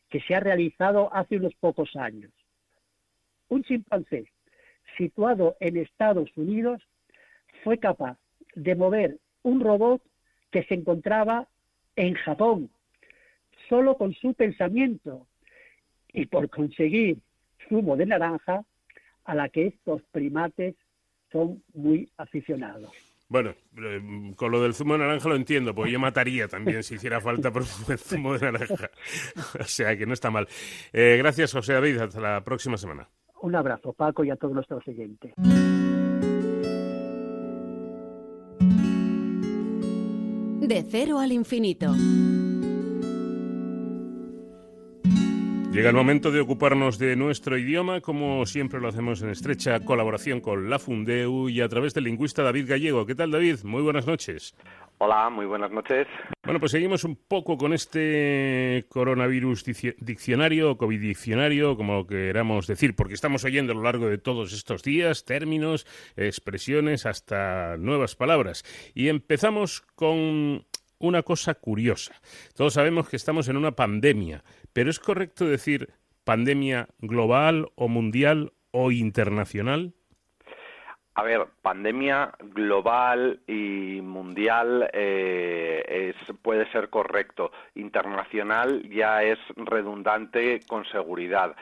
que se ha realizado hace unos pocos años. Un chimpancé situado en Estados Unidos fue capaz de mover un robot que se encontraba en Japón, solo con su pensamiento y por conseguir zumo de naranja a la que estos primates son muy aficionados. Bueno, eh, con lo del zumo de naranja lo entiendo, porque yo mataría también si hiciera falta por el zumo de naranja. O sea que no está mal. Eh, gracias, José David. Hasta la próxima semana. Un abrazo, Paco, y a todos nuestros oyentes. De cero al infinito. Llega el momento de ocuparnos de nuestro idioma, como siempre lo hacemos en estrecha colaboración con la Fundeu y a través del lingüista David Gallego. ¿Qué tal, David? Muy buenas noches. Hola, muy buenas noches. Bueno, pues seguimos un poco con este coronavirus diccionario, COVID diccionario, como queramos decir, porque estamos oyendo a lo largo de todos estos días términos, expresiones, hasta nuevas palabras. Y empezamos con una cosa curiosa. Todos sabemos que estamos en una pandemia, pero ¿es correcto decir pandemia global o mundial o internacional? A ver, pandemia global y mundial eh, es, puede ser correcto. Internacional ya es redundante con seguridad.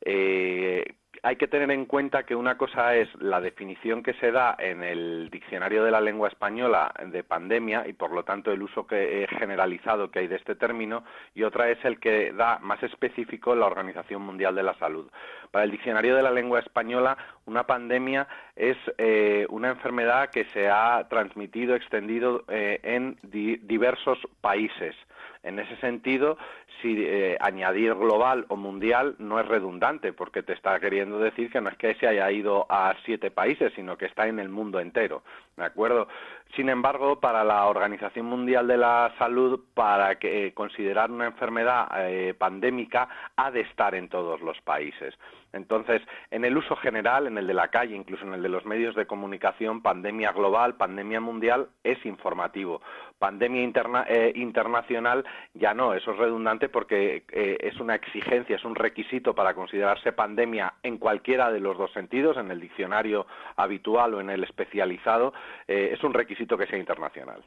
Eh, hay que tener en cuenta que una cosa es la definición que se da en el diccionario de la lengua española de pandemia y por lo tanto el uso que, generalizado que hay de este término y otra es el que da más específico la Organización Mundial de la Salud. Para el diccionario de la lengua española, una pandemia es eh, una enfermedad que se ha transmitido, extendido eh, en diversos países. En ese sentido, si eh, añadir global o mundial no es redundante, porque te está queriendo decir que no es que se haya ido a siete países, sino que está en el mundo entero. ¿De acuerdo? Sin embargo, para la Organización Mundial de la Salud, para que, eh, considerar una enfermedad eh, pandémica, ha de estar en todos los países. Entonces, en el uso general, en el de la calle, incluso en el de los medios de comunicación, pandemia global, pandemia mundial, es informativo. Pandemia eh, internacional ya no, eso es redundante porque es una exigencia, es un requisito para considerarse pandemia en cualquiera de los dos sentidos, en el diccionario habitual o en el especializado, es un requisito que sea internacional.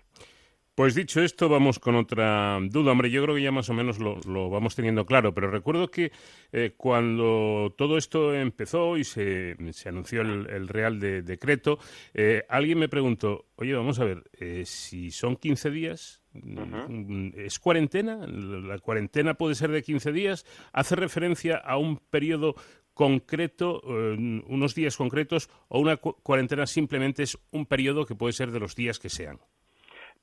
Pues dicho esto, vamos con otra duda. Hombre, yo creo que ya más o menos lo, vamos teniendo claro, pero recuerdo que eh, cuando todo esto empezó y se, anunció el, Real Decreto, eh, alguien me preguntó, oye, vamos a ver, eh, si son 15 días, mm, ¿es cuarentena? ¿La cuarentena puede ser de 15 días? ¿Hace referencia a un periodo concreto, unos días concretos, o una cuarentena simplemente es un periodo que puede ser de los días que sean?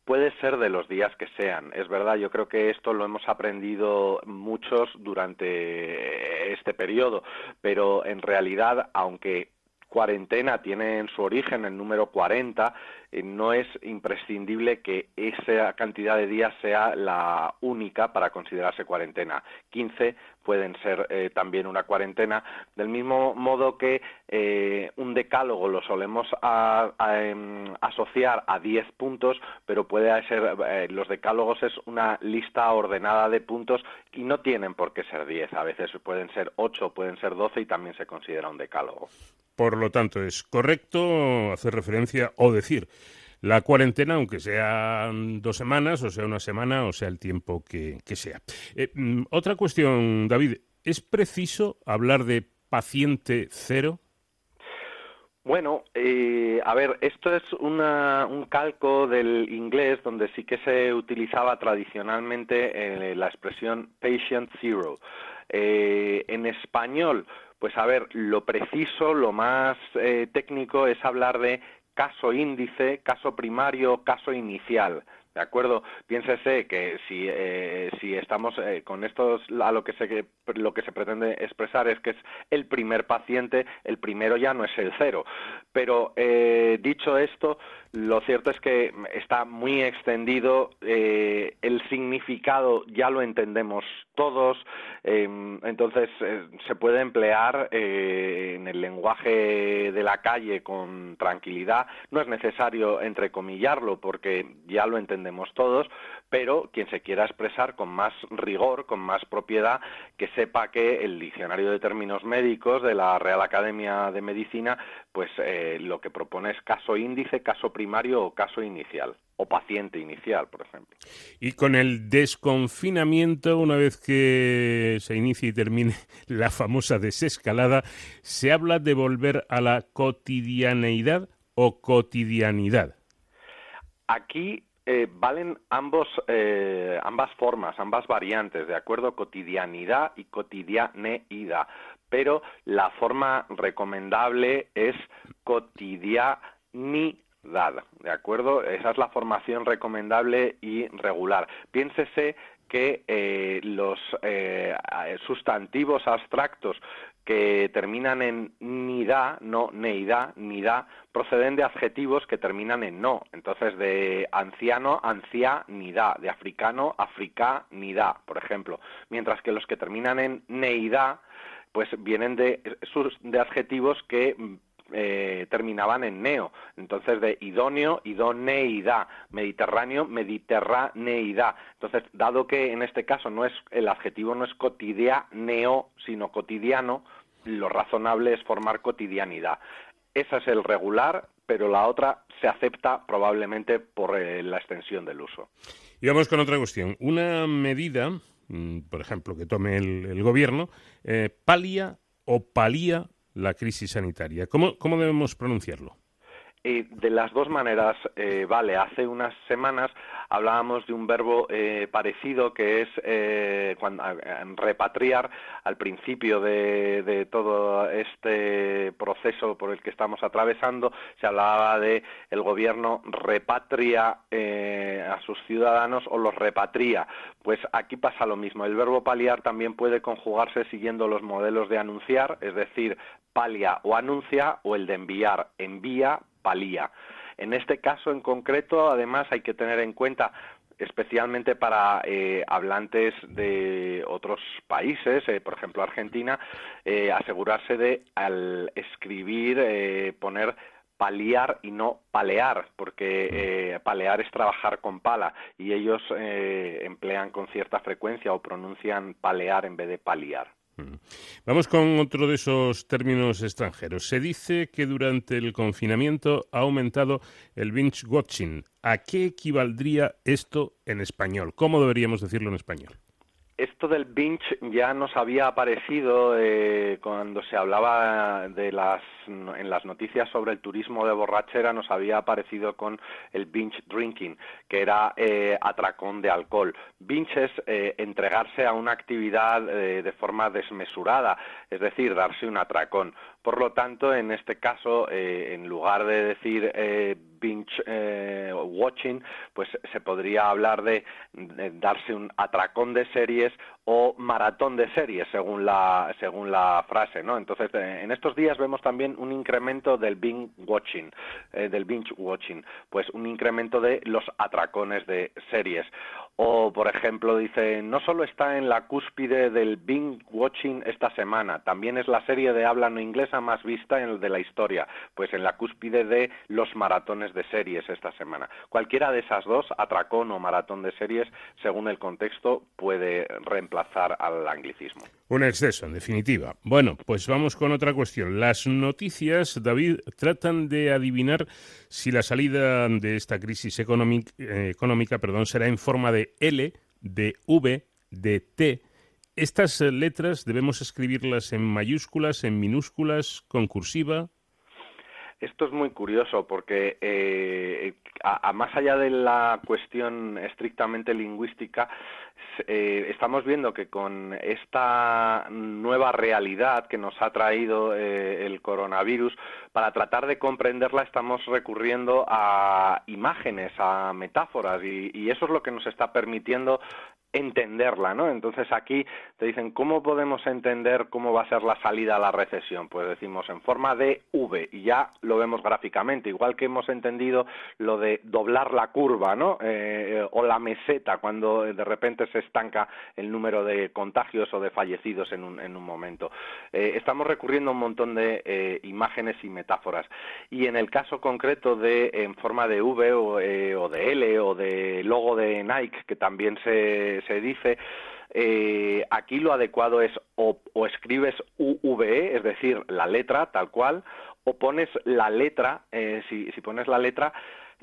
Puede ser de los días que sean, es verdad, yo creo que esto lo hemos aprendido muchos durante este periodo, pero en realidad, aunque cuarentena tiene en su origen el número 40, eh, no es imprescindible que esa cantidad de días sea la única para considerarse cuarentena. 15 pueden ser eh, también una cuarentena, del mismo modo que eh, un decálogo lo solemos em, asociar a 10 puntos, pero puede ser, los decálogos es una lista ordenada de puntos y no tienen por qué ser 10, a veces pueden ser 8, pueden ser 12 y también se considera un decálogo. Por lo tanto, es correcto hacer referencia o decir la cuarentena, aunque sean dos semanas, o sea una semana, o sea el tiempo que, sea. Eh, mm, otra cuestión, David, ¿es preciso hablar de paciente cero? Bueno, eh, a ver, esto es un calco del inglés donde sí que se utilizaba tradicionalmente eh, la expresión patient zero. en español, pues a ver, lo preciso, lo más eh, técnico es hablar de caso índice, caso primario, caso inicial. ¿De acuerdo? Piénsese que si, eh, si estamos eh, con esto, a lo que, se, lo que se pretende expresar es que es el primer paciente, el primero ya no es el cero. Pero dicho esto, lo cierto es que está muy extendido, el significado ya lo entendemos todos, em, entonces eh, se puede emplear eh, en el lenguaje de la calle con tranquilidad, no es necesario entrecomillarlo porque ya lo entendemos todos, pero quien se quiera expresar con más rigor, con más propiedad, que sepa que el diccionario de términos médicos de la Real Academia de Medicina, pues eh, lo que propone es caso índice, caso primario o caso inicial o paciente inicial, por ejemplo. Y con el desconfinamiento, una vez que se inicie y termine la famosa desescalada, ¿se habla de volver a la cotidianeidad o cotidianidad? Aquí eh, valen ambos, eh, ambas formas, ambas variantes, ¿de acuerdo? Cotidianidad y cotidianeidad. Pero la forma recomendable es cotidianidad, ¿de acuerdo? Esa es la formación recomendable y regular. Piénsese que eh, los sustantivos abstractos que terminan en nida, no neida, nida, proceden de adjetivos que terminan en no. Entonces, de anciano, ancianidad, de africano, africanidad, por ejemplo. Mientras que los que terminan en neida, pues vienen de, de adjetivos que eh, terminaban en neo. Entonces, de idóneo, idoneidad, mediterráneo, mediterraneidad. Entonces, dado que en este caso no es el adjetivo no es cotidianeo, sino cotidiano, lo razonable es formar cotidianidad. Ese es el regular, pero la otra se acepta probablemente por eh, la extensión del uso. Y vamos con otra cuestión. Una medida, mm, por ejemplo, que tome el, gobierno, eh, palia o palía la crisis sanitaria. ¿Cómo, cómo debemos pronunciarlo? De las dos maneras, eh, vale. Hace unas semanas hablábamos de un verbo eh, parecido que es eh, repatriar al principio de, todo este proceso por el que estamos atravesando. Se hablaba de el gobierno repatria a sus ciudadanos o los repatria. Pues aquí pasa lo mismo. El verbo paliar también puede conjugarse siguiendo los modelos de anunciar, es decir, palia o anuncia, o el de enviar, envía, palía. En este caso en concreto, además, hay que tener en cuenta especialmente para eh, hablantes de otros países, eh, por ejemplo Argentina, eh, asegurarse de al escribir poner paliar y no palear, porque palear es trabajar con pala y ellos emplean con cierta frecuencia o pronuncian palear en vez de paliar. Vamos con otro de esos términos extranjeros. Se dice que durante el confinamiento ha aumentado el binge watching. ¿A qué equivaldría esto en español? ¿Cómo deberíamos decirlo en español? Esto del binge ya nos había aparecido eh, cuando se hablaba de las en las noticias sobre el turismo de borrachera nos había aparecido con el binge drinking, que era eh, atracón de alcohol. Binge es eh, entregarse a una actividad de forma desmesurada, es decir, darse un atracón. Por lo tanto, en este caso, en lugar de decir binge eh, watching, pues se podría hablar de, darse un atracón de series o maratón de series, según la, frase, ¿no? Entonces, eh, en estos días vemos también un incremento del binge watching, eh, del binge watching, pues un incremento de los atracones de series. O, por ejemplo, dice, no solo está en la cúspide del binge watching esta semana, también es la serie de habla no inglesa más vista en el de la historia, pues en la cúspide de los maratones de series esta semana. Cualquiera de esas dos, atracón o maratón de series, según el contexto, puede reemplazar al anglicismo. Un exceso, en definitiva. Bueno, pues vamos con otra cuestión. Las noticias, David, tratan de adivinar si la salida de esta crisis económica, eh, económica perdón, será en forma de L, de V, de T. Estas letras debemos escribirlas en mayúsculas, en minúsculas, con cursiva. Esto es muy curioso porque eh, a, más allá de la cuestión estrictamente lingüística, eh, estamos viendo que con esta nueva realidad que nos ha traído eh, el coronavirus, para tratar de comprenderla estamos recurriendo a imágenes, a metáforas, y, eso es lo que nos está permitiendo entenderla, ¿no? Entonces aquí te dicen, ¿cómo podemos entender cómo va a ser la salida a la recesión? Pues decimos en forma de V y ya lo vemos gráficamente, igual que hemos entendido lo de doblar la curva, ¿no? Eh, o la meseta cuando de repente se estanca el número de contagios o de fallecidos en un, en un momento. Eh, estamos recurriendo a un montón de eh, imágenes y metáforas. Y en el caso concreto de en forma de V o, o de L o de logo de Nike, que también se se dice, eh, aquí lo adecuado es o, escribes UVE, es decir, la letra tal cual, o pones la letra, eh, si, si, pones la letra,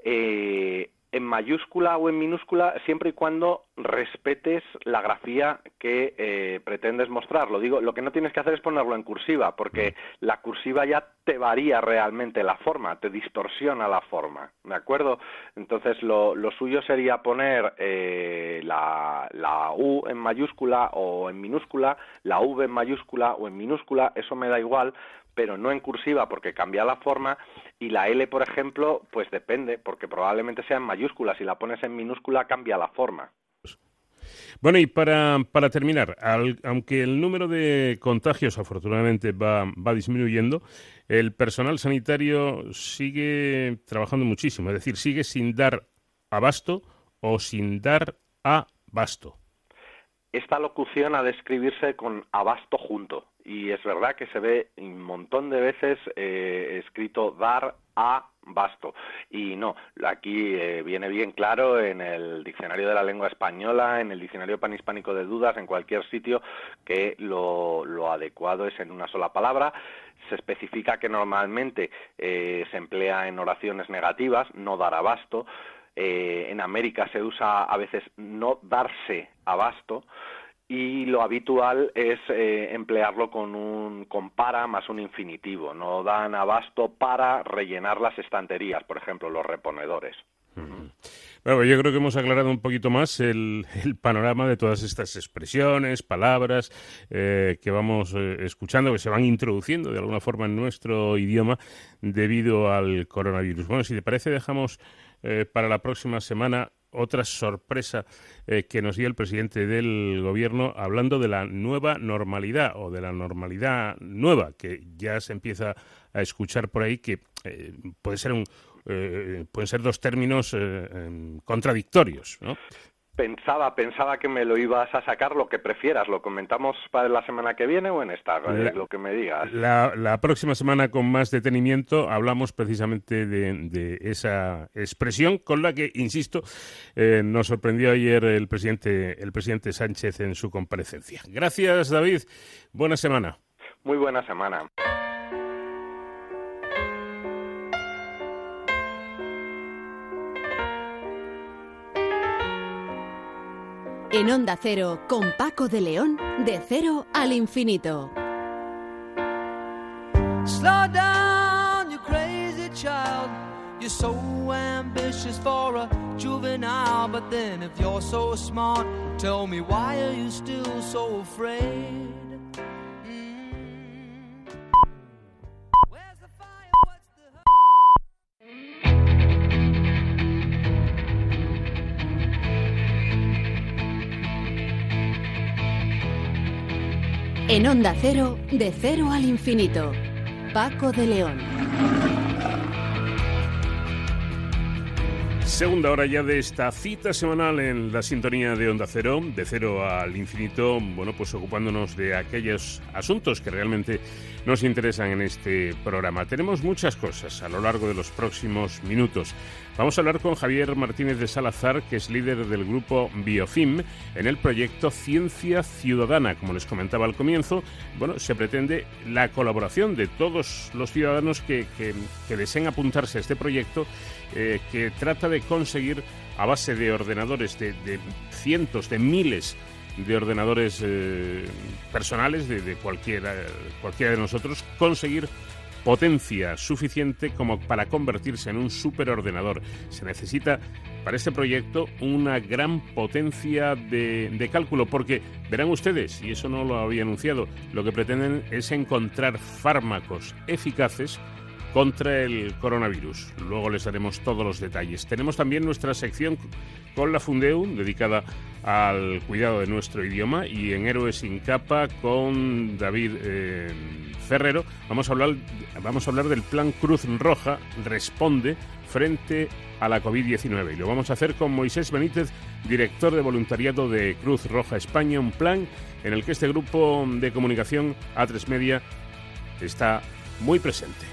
eh, en mayúscula o en minúscula siempre y cuando respetes la grafía que eh, pretendes mostrar. Lo digo, lo que no tienes que hacer es ponerlo en cursiva, porque mm. la cursiva ya te varía realmente la forma, te distorsiona la forma, ¿de acuerdo? Entonces lo, suyo sería poner eh, la, la U en mayúscula o en minúscula, la V en mayúscula o en minúscula, eso me da igual, pero no en cursiva porque cambia la forma y la L, por ejemplo, pues depende, porque probablemente sea en mayúscula, si la pones en minúscula cambia la forma. Bueno, y para, para terminar, aunque el número de contagios afortunadamente va, va disminuyendo, el personal sanitario sigue trabajando muchísimo, es decir, sigue sin dar abasto o sin dar abasto. Esta locución ha de escribirse con abasto junto y es verdad que se ve un montón de veces eh, escrito dar a basto. Y no aquí eh, viene bien claro en el diccionario de la lengua española en el diccionario panhispánico de dudas en cualquier sitio que lo, adecuado es en una sola palabra. Se especifica que normalmente eh, se emplea en oraciones negativas no dar abasto. En América se usa a veces no darse abasto y lo habitual es eh, emplearlo con un con para más un infinitivo. No dan abasto para rellenar las estanterías, por ejemplo, los reponedores. Bueno, yo creo que hemos aclarado un poquito más el, panorama de todas estas expresiones, palabras eh, que vamos eh, escuchando, que se van introduciendo de alguna forma en nuestro idioma debido al coronavirus. Bueno, si te parece, dejamos para la próxima semana otra sorpresa eh, que nos dio el presidente del gobierno hablando de la nueva normalidad o de la normalidad nueva que ya se empieza a escuchar por ahí que eh, puede ser un eh, pueden ser dos términos contradictorios, ¿no? Pensaba, pensaba que me lo ibas a sacar lo que prefieras. ¿Lo comentamos para la semana que viene o en esta? lo que me digas. La, próxima semana, con más detenimiento, hablamos precisamente de, esa expresión con la que, insisto, eh, nos sorprendió ayer el presidente, el presidente Sánchez en su comparecencia. Gracias, David. Buena semana. Muy buena semana. En Onda Cero, con Paco de León, de cero al infinito. Slow down, you crazy child. You're so ambitious for a juvenile. But then, if you're so smart, tell me why are you still so afraid? En Onda Cero, de cero al infinito. Paco de León. Segunda hora ya de esta cita semanal en la sintonía de Onda Cero, de cero al infinito, bueno, pues ocupándonos de aquellos asuntos que realmente nos interesan en este programa. Tenemos muchas cosas a lo largo de los próximos minutos. Vamos a hablar con Javier Martínez de Salazar, que es líder del grupo Biofim, en el proyecto Ciencia Ciudadana. Como les comentaba al comienzo, bueno, se pretende la colaboración de todos los ciudadanos que, deseen apuntarse a este proyecto, eh, que trata de conseguir, a base de ordenadores, de, cientos, de miles ordenadores eh, personales de, de cualquiera, cualquiera de nosotros, conseguir potencia suficiente como para convertirse en un superordenador. Se necesita para este proyecto una gran potencia de, cálculo, porque verán ustedes, y eso no lo había anunciado, lo que pretenden es encontrar fármacos eficaces contra el coronavirus. Luego les daremos todos los detalles. Tenemos también nuestra sección con la Fundeu, dedicada al cuidado de nuestro idioma, y en Héroes sin capa con David. Eh, Ferrero, vamos a hablar, vamos a hablar del plan Cruz Roja Responde frente a la COVID-19. Y lo vamos a hacer con Moisés Benítez, director de voluntariado de Cruz Roja España, un plan en el que este grupo de comunicación A3 Media está muy presente.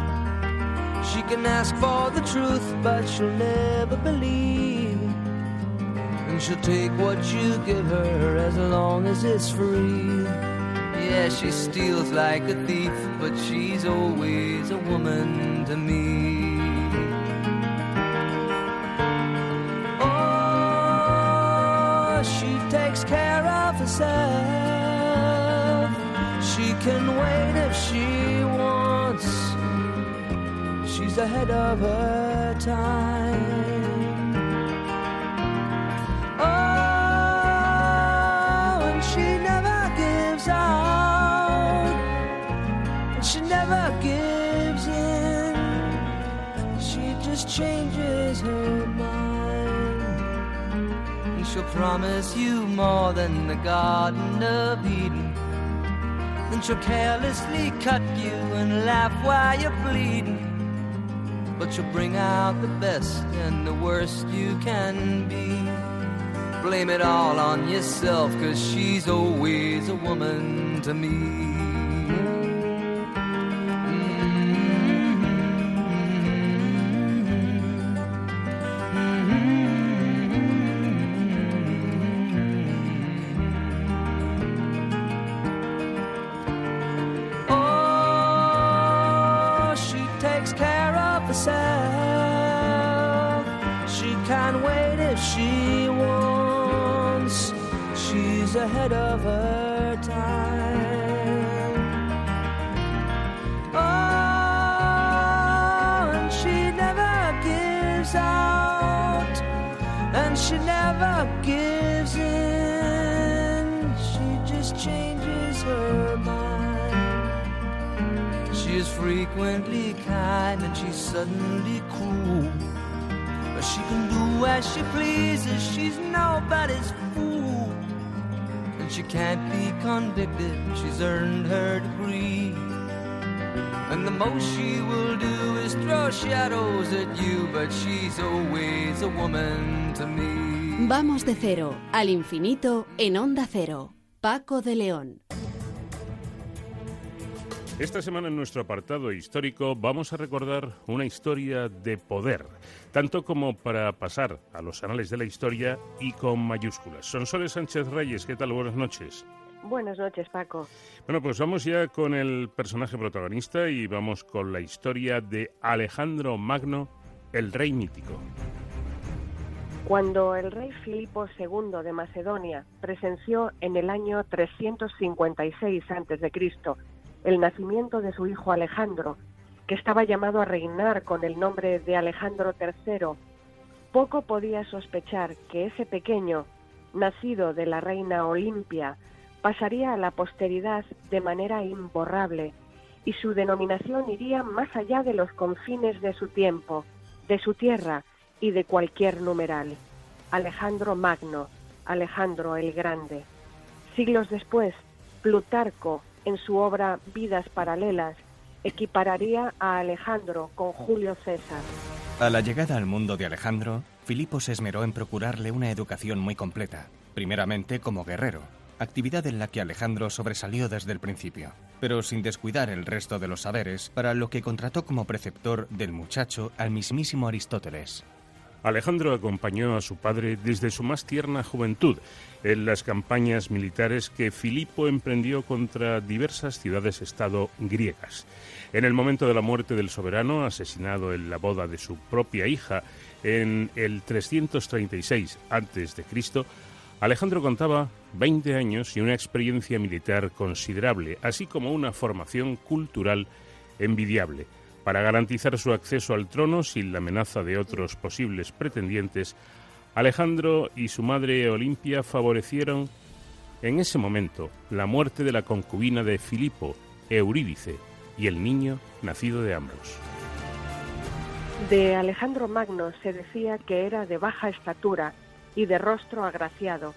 She can ask for the truth, but she'll never believe. And she'll take what you give her as long as it's free. Yeah, she steals like a thief, but she's always a woman to me. Oh, she takes care of herself. She can wait if she wants she's ahead of her time. Oh, and she never gives out, and she never gives in. She just changes her mind, and she'll promise you more than the Garden of Eden. Then she'll carelessly cut you and laugh while you're bleeding but you'll bring out the best and the worst you can be. Blame it all on yourself, cause she's always a woman to me. Suddenly cruel. But she can do as she pleases, she's nobody's fool. And she can't be convicted, she's earned her degree. And the most she will do is throw shadows at you, but she's always a woman to me. Vamos de cero al infinito en Onda Cero. Paco de León. Esta semana en nuestro apartado histórico vamos a recordar una historia de poder, tanto como para pasar a los anales de la historia y con mayúsculas. Sonsoles Sánchez Reyes, ¿qué tal? Buenas noches. Buenas noches, Paco. Bueno, pues vamos ya con el personaje protagonista y vamos con la historia de Alejandro Magno, el rey mítico. Cuando el rey Filipo II de Macedonia presenció en el año 356 a.C. el nacimiento de su hijo Alejandro, que estaba llamado a reinar con el nombre de Alejandro III, poco podía sospechar que ese pequeño, nacido de la reina Olimpia, pasaría a la posteridad de manera imborrable y su denominación iría más allá de los confines de su tiempo, de su tierra y de cualquier numeral. Alejandro Magno, Alejandro el Grande. Siglos después, Plutarco, en su obra Vidas Paralelas, equipararía a Alejandro con Julio César. A la llegada al mundo de Alejandro, Filipo se esmeró en procurarle una educación muy completa, primeramente como guerrero, actividad en la que Alejandro sobresalió desde el principio, pero sin descuidar el resto de los saberes, para lo que contrató como preceptor del muchacho al mismísimo Aristóteles. Alejandro acompañó a su padre desde su más tierna juventud en las campañas militares que Filipo emprendió contra diversas ciudades-estado griegas. En el momento de la muerte del soberano, asesinado en la boda de su propia hija en el 336 a.C., Alejandro contaba 20 años y una experiencia militar considerable, así como una formación cultural envidiable. Para garantizar su acceso al trono sin la amenaza de otros posibles pretendientes, Alejandro y su madre Olimpia favorecieron en ese momento la muerte de la concubina de Filipo, Eurídice, y el niño nacido de ambos. De Alejandro Magno se decía que era de baja estatura y de rostro agraciado,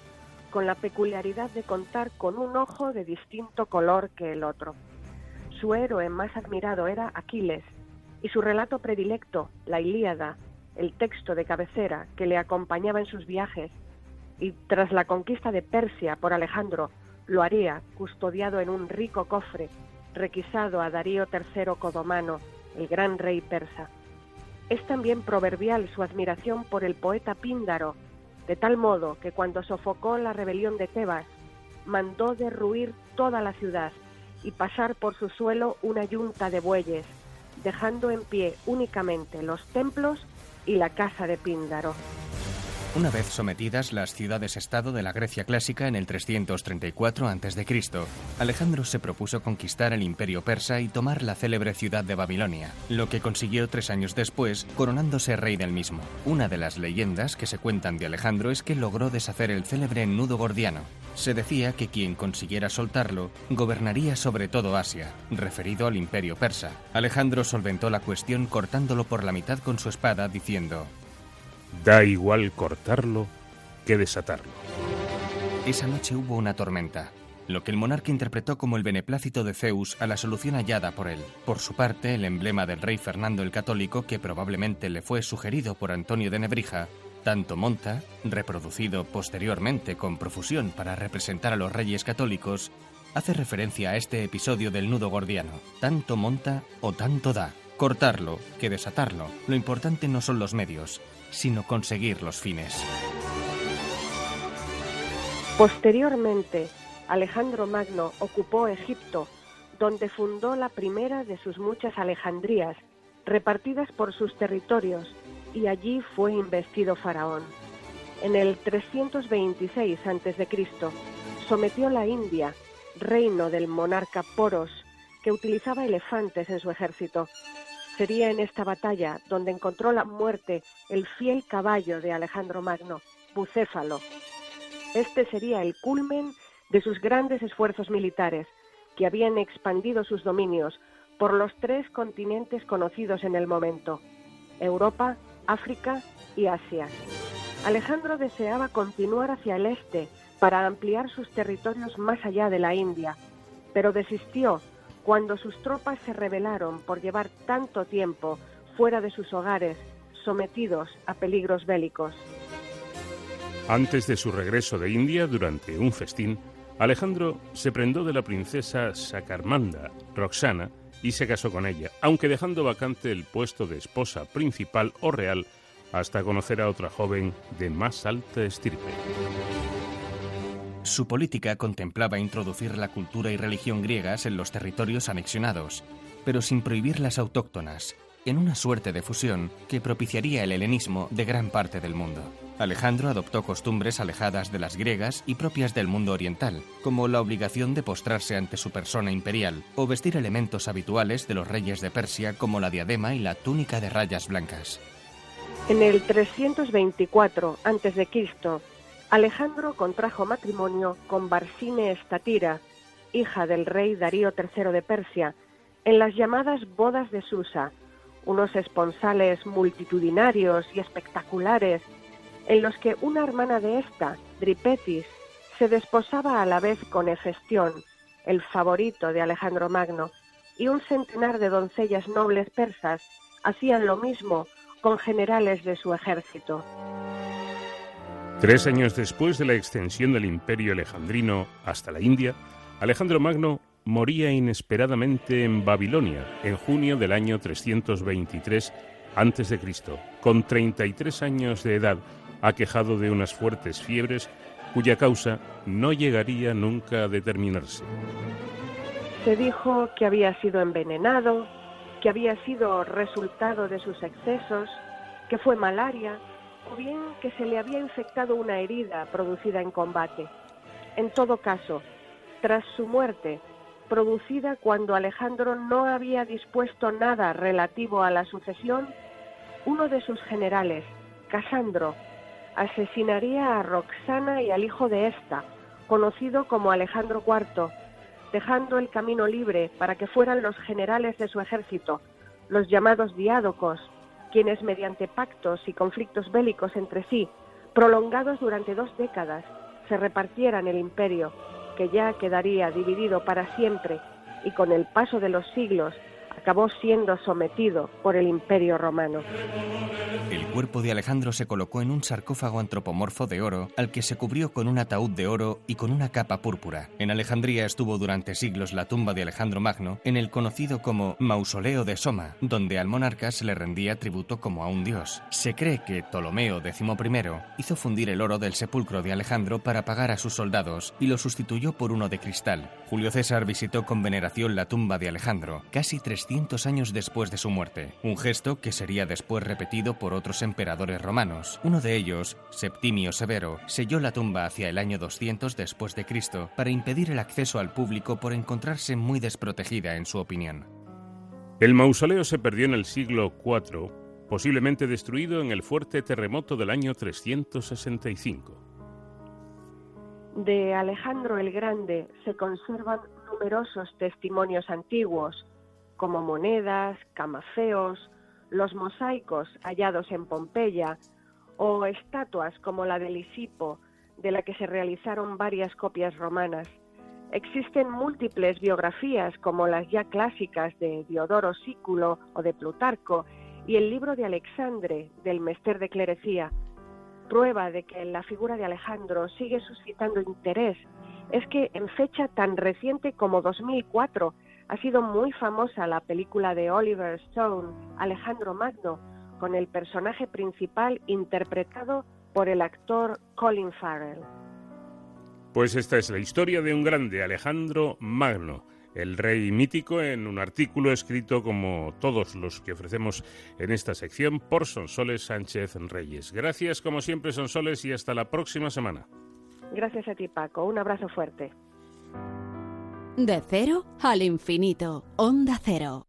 con la peculiaridad de contar con un ojo de distinto color que el otro. Su héroe más admirado era Aquiles, y su relato predilecto, la Ilíada, el texto de cabecera que le acompañaba en sus viajes, y tras la conquista de Persia por Alejandro, lo haría custodiado en un rico cofre, requisado a Darío III Codomano, el gran rey persa. Es también proverbial su admiración por el poeta Píndaro, de tal modo que cuando sofocó la rebelión de Tebas, mandó derruir toda la ciudad y pasar por su suelo una yunta de bueyes, dejando en pie únicamente los templos y la casa de Píndaro. Una vez sometidas las ciudades-estado de la Grecia clásica en el 334 a.C., Alejandro se propuso conquistar el imperio persa y tomar la célebre ciudad de Babilonia, lo que consiguió tres años después, coronándose rey del mismo. Una de las leyendas que se cuentan de Alejandro es que logró deshacer el célebre nudo gordiano. Se decía que quien consiguiera soltarlo gobernaría sobre todo Asia, referido al imperio persa. Alejandro solventó la cuestión cortándolo por la mitad con su espada, diciendo, Da igual cortarlo que desatarlo. Esa noche hubo una tormenta, lo que el monarca interpretó como el beneplácito de Zeus a la solución hallada por él. Por su parte, el emblema del rey Fernando el Católico, que probablemente le fue sugerido por Antonio de Nebrija, tanto monta, reproducido posteriormente con profusión para representar a los reyes católicos, hace referencia a este episodio del nudo gordiano. Tanto monta o tanto da. Cortarlo que desatarlo. Lo importante no son los medios, sino conseguir los fines. Posteriormente, Alejandro Magno ocupó Egipto, donde fundó la primera de sus muchas Alejandrías, repartidas por sus territorios, y allí fue investido faraón. En el 326 a.C., sometió la India, reino del monarca Poros, que utilizaba elefantes en su ejército. Sería en esta batalla donde encontró la muerte el fiel caballo de Alejandro Magno, Bucéfalo. Este sería el culmen de sus grandes esfuerzos militares, que habían expandido sus dominios por los tres continentes conocidos en el momento, Europa, África y Asia. Alejandro deseaba continuar hacia el este para ampliar sus territorios más allá de la India, pero desistió cuando sus tropas se rebelaron por llevar tanto tiempo fuera de sus hogares, sometidos a peligros bélicos. Antes de su regreso de India, durante un festín, Alejandro se prendó de la princesa Sakarmanda, Roxana, y se casó con ella, aunque dejando vacante el puesto de esposa principal o real hasta conocer a otra joven de más alta estirpe. Su política contemplaba introducir la cultura y religión griegas en los territorios anexionados, pero sin prohibir las autóctonas, en una suerte de fusión que propiciaría el helenismo de gran parte del mundo. Alejandro adoptó costumbres alejadas de las griegas y propias del mundo oriental, como la obligación de postrarse ante su persona imperial o vestir elementos habituales de los reyes de Persia como la diadema y la túnica de rayas blancas. En el 324 a.C., Alejandro contrajo matrimonio con Barsine Estatira, hija del rey Darío III de Persia, en las llamadas bodas de Susa, unos esponsales multitudinarios y espectaculares en los que una hermana de esta, Dripetis, se desposaba a la vez con Hefestión, el favorito de Alejandro Magno, y un centenar de doncellas nobles persas hacían lo mismo con generales de su ejército. Tres años después de la extensión del imperio alejandrino hasta la India, Alejandro Magno moría inesperadamente en Babilonia en junio del año 323 a.C., con 33 años de edad, aquejado de unas fuertes fiebres cuya causa no llegaría nunca a determinarse. Se dijo que había sido envenenado, que había sido resultado de sus excesos, que fue malaria o bien que se le había infectado una herida producida en combate. En todo caso, tras su muerte, producida cuando Alejandro no había dispuesto nada relativo a la sucesión, uno de sus generales, Casandro, asesinaría a Roxana y al hijo de ésta, conocido como Alejandro IV, dejando el camino libre para que fueran los generales de su ejército, los llamados diádocos, quienes mediante pactos y conflictos bélicos entre sí, prolongados durante dos décadas, se repartieran el imperio, que ya quedaría dividido para siempre y con el paso de los siglos acabó siendo sometido por el Imperio Romano. El cuerpo de Alejandro se colocó en un sarcófago antropomorfo de oro al que se cubrió con un ataúd de oro y con una capa púrpura. En Alejandría estuvo durante siglos la tumba de Alejandro Magno en el conocido como Mausoleo de Soma, donde al monarca se le rendía tributo como a un dios. Se cree que Ptolomeo XI hizo fundir el oro del sepulcro de Alejandro para pagar a sus soldados y lo sustituyó por uno de cristal. Julio César visitó con veneración la tumba de Alejandro, casi 300 años después de su muerte, un gesto que sería después repetido por otros emperadores romanos. Uno de ellos, Septimio Severo, selló la tumba hacia el año 200 después de Cristo para impedir el acceso al público por encontrarse muy desprotegida en su opinión. El mausoleo se perdió en el siglo IV, posiblemente destruido en el fuerte terremoto del año 365. De Alejandro el Grande se conservan numerosos testimonios antiguos, como monedas, camafeos, los mosaicos hallados en Pompeya o estatuas como la de Lisipo, de la que se realizaron varias copias romanas. Existen múltiples biografías como las ya clásicas de Diodoro Sículo o de Plutarco y el libro de Alexandre del Mester de Clerecía, prueba de que la figura de Alejandro sigue suscitando interés es que en fecha tan reciente como 2004 ha sido muy famosa la película de Oliver Stone, Alejandro Magno, con el personaje principal interpretado por el actor Colin Farrell. Pues esta es la historia de un grande, Alejandro Magno el rey mítico en un artículo escrito como todos los que ofrecemos en esta sección por Sonsoles Sánchez Reyes. Gracias como siempre Sonsoles y hasta la próxima semana. Gracias a ti Paco, un abrazo fuerte. De cero al infinito, onda cero.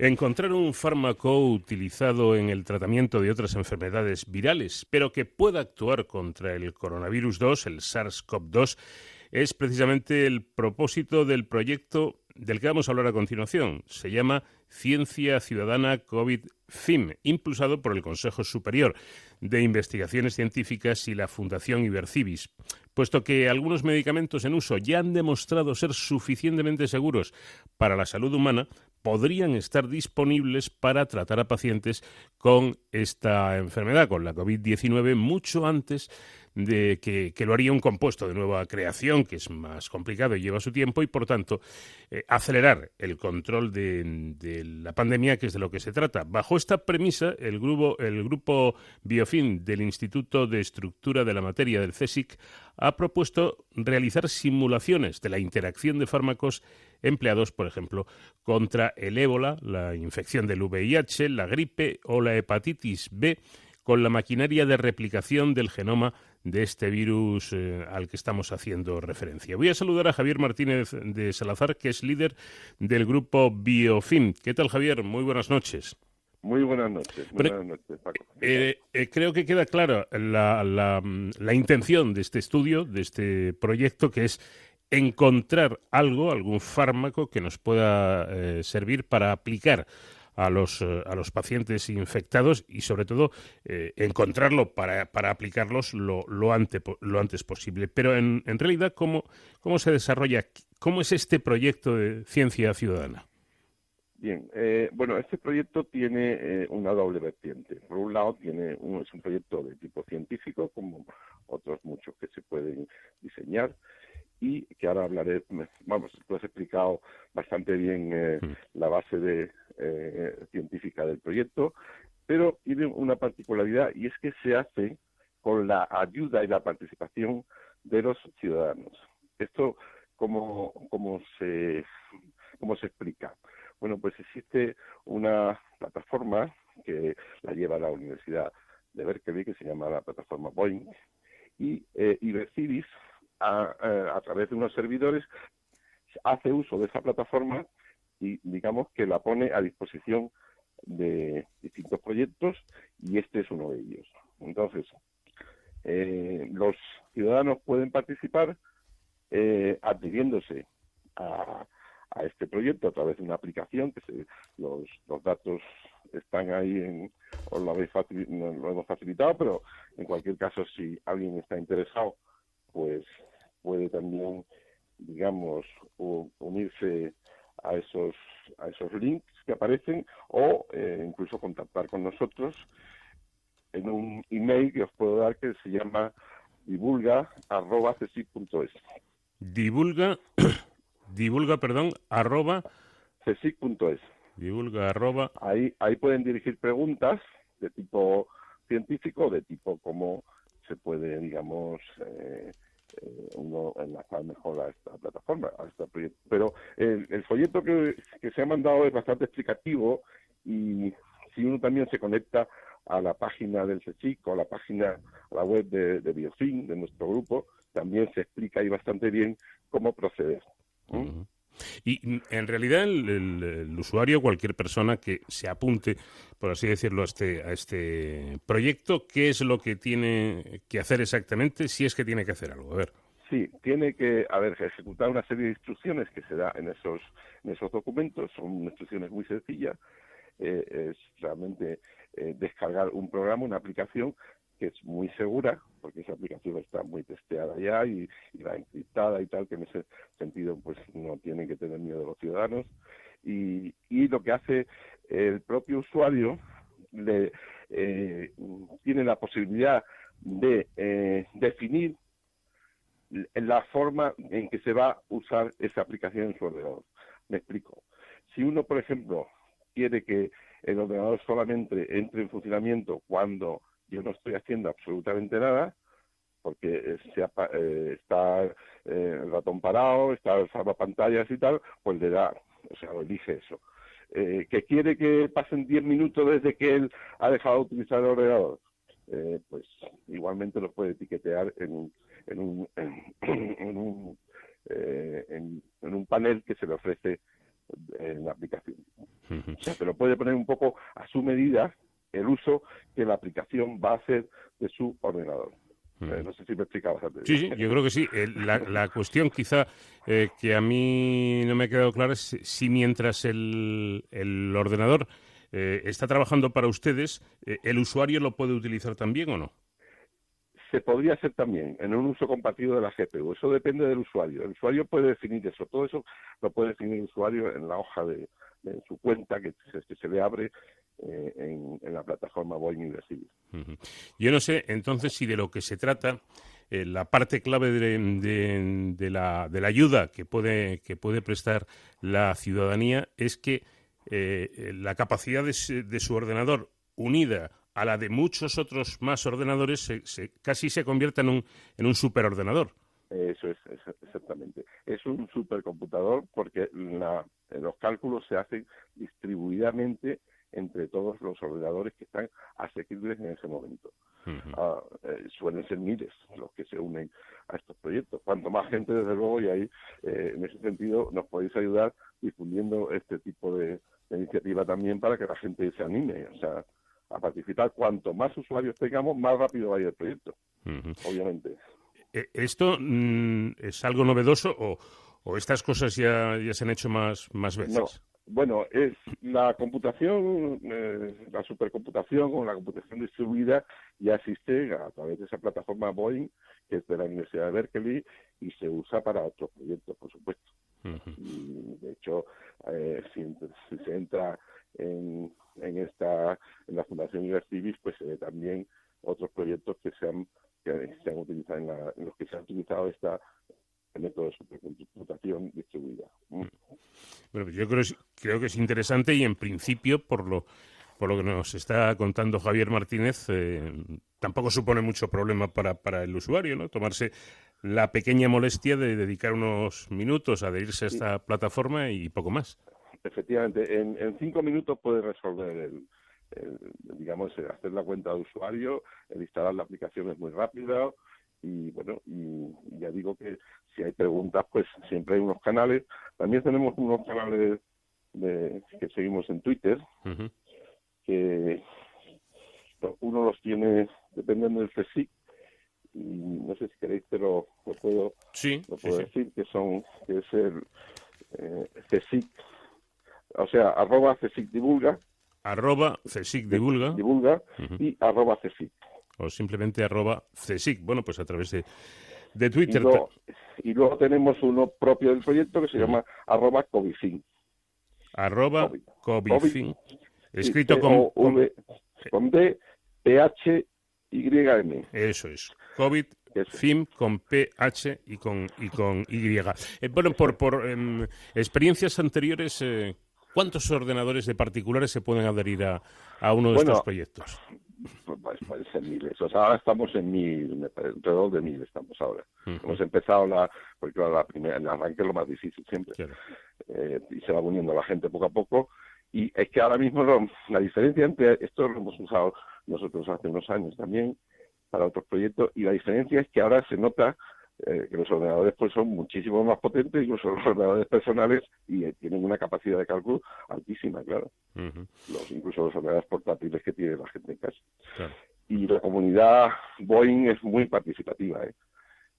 Encontrar un fármaco utilizado en el tratamiento de otras enfermedades virales, pero que pueda actuar contra el coronavirus 2, el SARS-CoV-2, es precisamente el propósito del proyecto del que vamos a hablar a continuación. Se llama Ciencia Ciudadana COVID-FIM, impulsado por el Consejo Superior de Investigaciones Científicas y la Fundación Ibercivis. Puesto que algunos medicamentos en uso ya han demostrado ser suficientemente seguros para la salud humana, podrían estar disponibles para tratar a pacientes con esta enfermedad, con la COVID-19, mucho antes de que, lo haría un compuesto de nueva creación, que es más complicado y lleva su tiempo, y por tanto eh, acelerar el control de, la pandemia, que es de lo que se trata. Bajo esta premisa, el grupo, el grupo Biofin del Instituto de Estructura de la Materia del CSIC ha propuesto realizar simulaciones de la interacción de fármacos empleados, por ejemplo, contra el ébola, la infección del VIH, la gripe o la hepatitis B, con la maquinaria de replicación del genoma de este virus eh, al que estamos haciendo referencia. Voy a saludar a Javier Martínez de Salazar, que es líder del grupo Biofin. ¿Qué tal, Javier? Muy buenas noches. Muy buenas noches. buenas noches Paco. Eh, eh, creo que queda clara la, la, intención de este estudio, de este proyecto, que es encontrar algo, algún fármaco que nos pueda servir para aplicar a los, eh, a los pacientes infectados y sobre todo eh, encontrarlo para, para aplicarlos lo, lo, lo antes posible. Pero en, en realidad, ¿cómo, ¿cómo se desarrolla? ¿Cómo es este proyecto de ciencia ciudadana? Bien, eh, bueno, este proyecto tiene una doble vertiente. Por un lado, tiene un, es un proyecto de tipo científico, como otros muchos que se pueden diseñar, y que ahora hablaré, vamos, tú has explicado bastante bien mm. la base de, eh, científica del proyecto, pero tiene una particularidad y es que se hace con la ayuda y la participación de los ciudadanos. Esto, ¿cómo, cómo, se, cómo se explica? Bueno, pues existe una plataforma que la lleva la Universidad de Berkeley, que se llama la plataforma Boeing, y eh, eh, a través de unos servidores, hace uso de esa plataforma y digamos que la pone a disposición de distintos proyectos y este es uno de ellos. Entonces, eh, los ciudadanos pueden participar eh, adhiriéndose a, este proyecto a través de una aplicación que se, los, los datos están ahí en, os lo, habéis lo hemos facilitado, pero en cualquier caso si alguien está interesado, pues puede también, digamos, unirse a esos a esos links que aparecen o eh, incluso contactar con nosotros en un email que os puedo dar que se llama divulga arroba cesic.es. Divulga, divulga, perdón, arroba cesic.es. Divulga arroba. Ahí, ahí pueden dirigir preguntas de tipo científico, de tipo cómo se puede, digamos, eh, eh, uno enlazar mejor a esta plataforma, a este proyecto. Pero el, folleto que, se ha mandado es bastante explicativo y si uno también se conecta a la página del CSIC o a la página, a la web de Biofin, de nuestro grupo, también se explica ahí bastante bien cómo proceder. Y mm, en realidad el, usuario, cualquier persona que se apunte, por así decirlo, a este, a este proyecto, ¿qué es lo que tiene que hacer exactamente si es que tiene que hacer algo? A ver. Sí, tiene que haber ejecutar una serie de instrucciones que se da en esos, en esos documentos. Son instrucciones muy sencillas. Eh, es realmente eh, descargar un programa, una aplicación que es muy segura, porque esa aplicación está muy testeada ya y, va encriptada y tal, que en ese sentido pues no tienen que tener miedo los ciudadanos. Y, y lo que hace el propio usuario le, eh, tiene la posibilidad de eh, definir la forma en que se va a usar esa aplicación en su ordenador. Me explico. Si uno, por ejemplo, quiere que el ordenador solamente entre en funcionamiento cuando yo no estoy haciendo absolutamente nada porque eh, está eh, el ratón parado, está el pantallas y tal, pues le da, o sea, lo elige eso. Eh, que quiere que pasen 10 minutos desde que él ha dejado de utilizar el ordenador, pues igualmente lo puede etiquetear en un, en un, en, un, en un panel que se le ofrece en la aplicación. O sea, pero puede poner un poco a su medida el uso que la aplicación va a hacer de su ordenador. Eh, no sé si me explicaba bastante Sí, sí, yo creo que sí. la, la, cuestión quizá eh, que a mí no me ha quedado clara es si mientras el, el ordenador eh, está trabajando para ustedes, ¿el usuario lo puede utilizar también o no? Se podría hacer también en un uso compartido de la GPU. Eso depende del usuario. El usuario puede definir eso. Todo eso lo puede definir el usuario en la hoja de, su cuenta que se le abre eh, en, la plataforma Boeing University. Yo no sé, entonces, si de lo que se trata, eh, la parte clave de, la, de, la, ayuda que puede, que puede prestar la ciudadanía es que eh, la capacidad de, su ordenador unida a la de muchos otros más ordenadores se, casi se convierta en un, en un superordenador. Eso es, exactamente. Es un supercomputador porque los cálculos se hacen distribuidamente entre todos los ordenadores que están asequibles en ese momento. Ah, eh, suelen ser miles los que se unen a estos proyectos. Cuanto más gente, desde luego, y ahí, eh, en ese sentido, nos podéis ayudar difundiendo este tipo de, iniciativa también para que la gente se anime, o sea, a participar. Cuanto más usuarios tengamos, más rápido va a ir el proyecto, obviamente. Eh, ¿Esto mm, es algo novedoso o, o estas cosas ya, ya se han hecho más, más veces? Bueno, es la computación, eh, la supercomputación o la computación distribuida ya existe a través de esa plataforma Boeing, que es de la Universidad de Berkeley, y se usa para otros proyectos, por supuesto. y, de hecho, eh, si, se entra en, en esta en la Fundación University, pues se ve también otros proyectos que se han que se han utilizado en, en los que se ha utilizado esta el método de supercomputación distribuida. Mm. Bueno, pues yo creo, creo que es interesante y en principio, por lo, por lo que nos está contando Javier Martínez, eh, tampoco supone mucho problema para, para el usuario, ¿no? Tomarse la pequeña molestia de dedicar unos minutos a adherirse a esta plataforma y poco más. Efectivamente, en, cinco minutos puede resolver el, digamos, hacer la cuenta de usuario, el instalar la aplicación es muy rápido, y bueno, y ya digo que si hay preguntas, pues siempre hay unos canales. También tenemos unos canales de, que seguimos en Twitter, que uno los tiene dependiendo del CSIC, y no sé si queréis, pero lo puedo, lo puedo decir, que son, que es el eh, CSIC, o sea, arroba CSIC divulga, arroba CSIC divulga, divulga y arroba CSIC o simplemente arroba CSIC. Bueno, pues a través de, de Twitter. Y luego, tenemos uno propio del proyecto que se llama arroba Covifin. Arroba Covifin. Escrito con, con, D, P, H, Y, M. Eso es. COVID, FIM con PH y con, y con Y. Eh, bueno, por, por em, experiencias anteriores, eh, ¿cuántos ordenadores de particulares se pueden adherir a, a uno de estos proyectos? Pues pueden ser miles. O sea, ahora estamos en mil, alrededor de mil estamos ahora. Hemos empezado la, porque la primera, el arranque es lo más difícil siempre. Eh, y se va uniendo la gente poco a poco. Y es que ahora mismo la diferencia entre, esto lo hemos usado nosotros hace unos años también para otros proyectos, y la diferencia es que ahora se nota eh, que los ordenadores pues son muchísimo más potentes, incluso los ordenadores personales, y eh, tienen una capacidad de cálculo altísima, claro. los, incluso los ordenadores portátiles que tiene la gente en casa. Y la comunidad Boeing es muy participativa, ¿eh?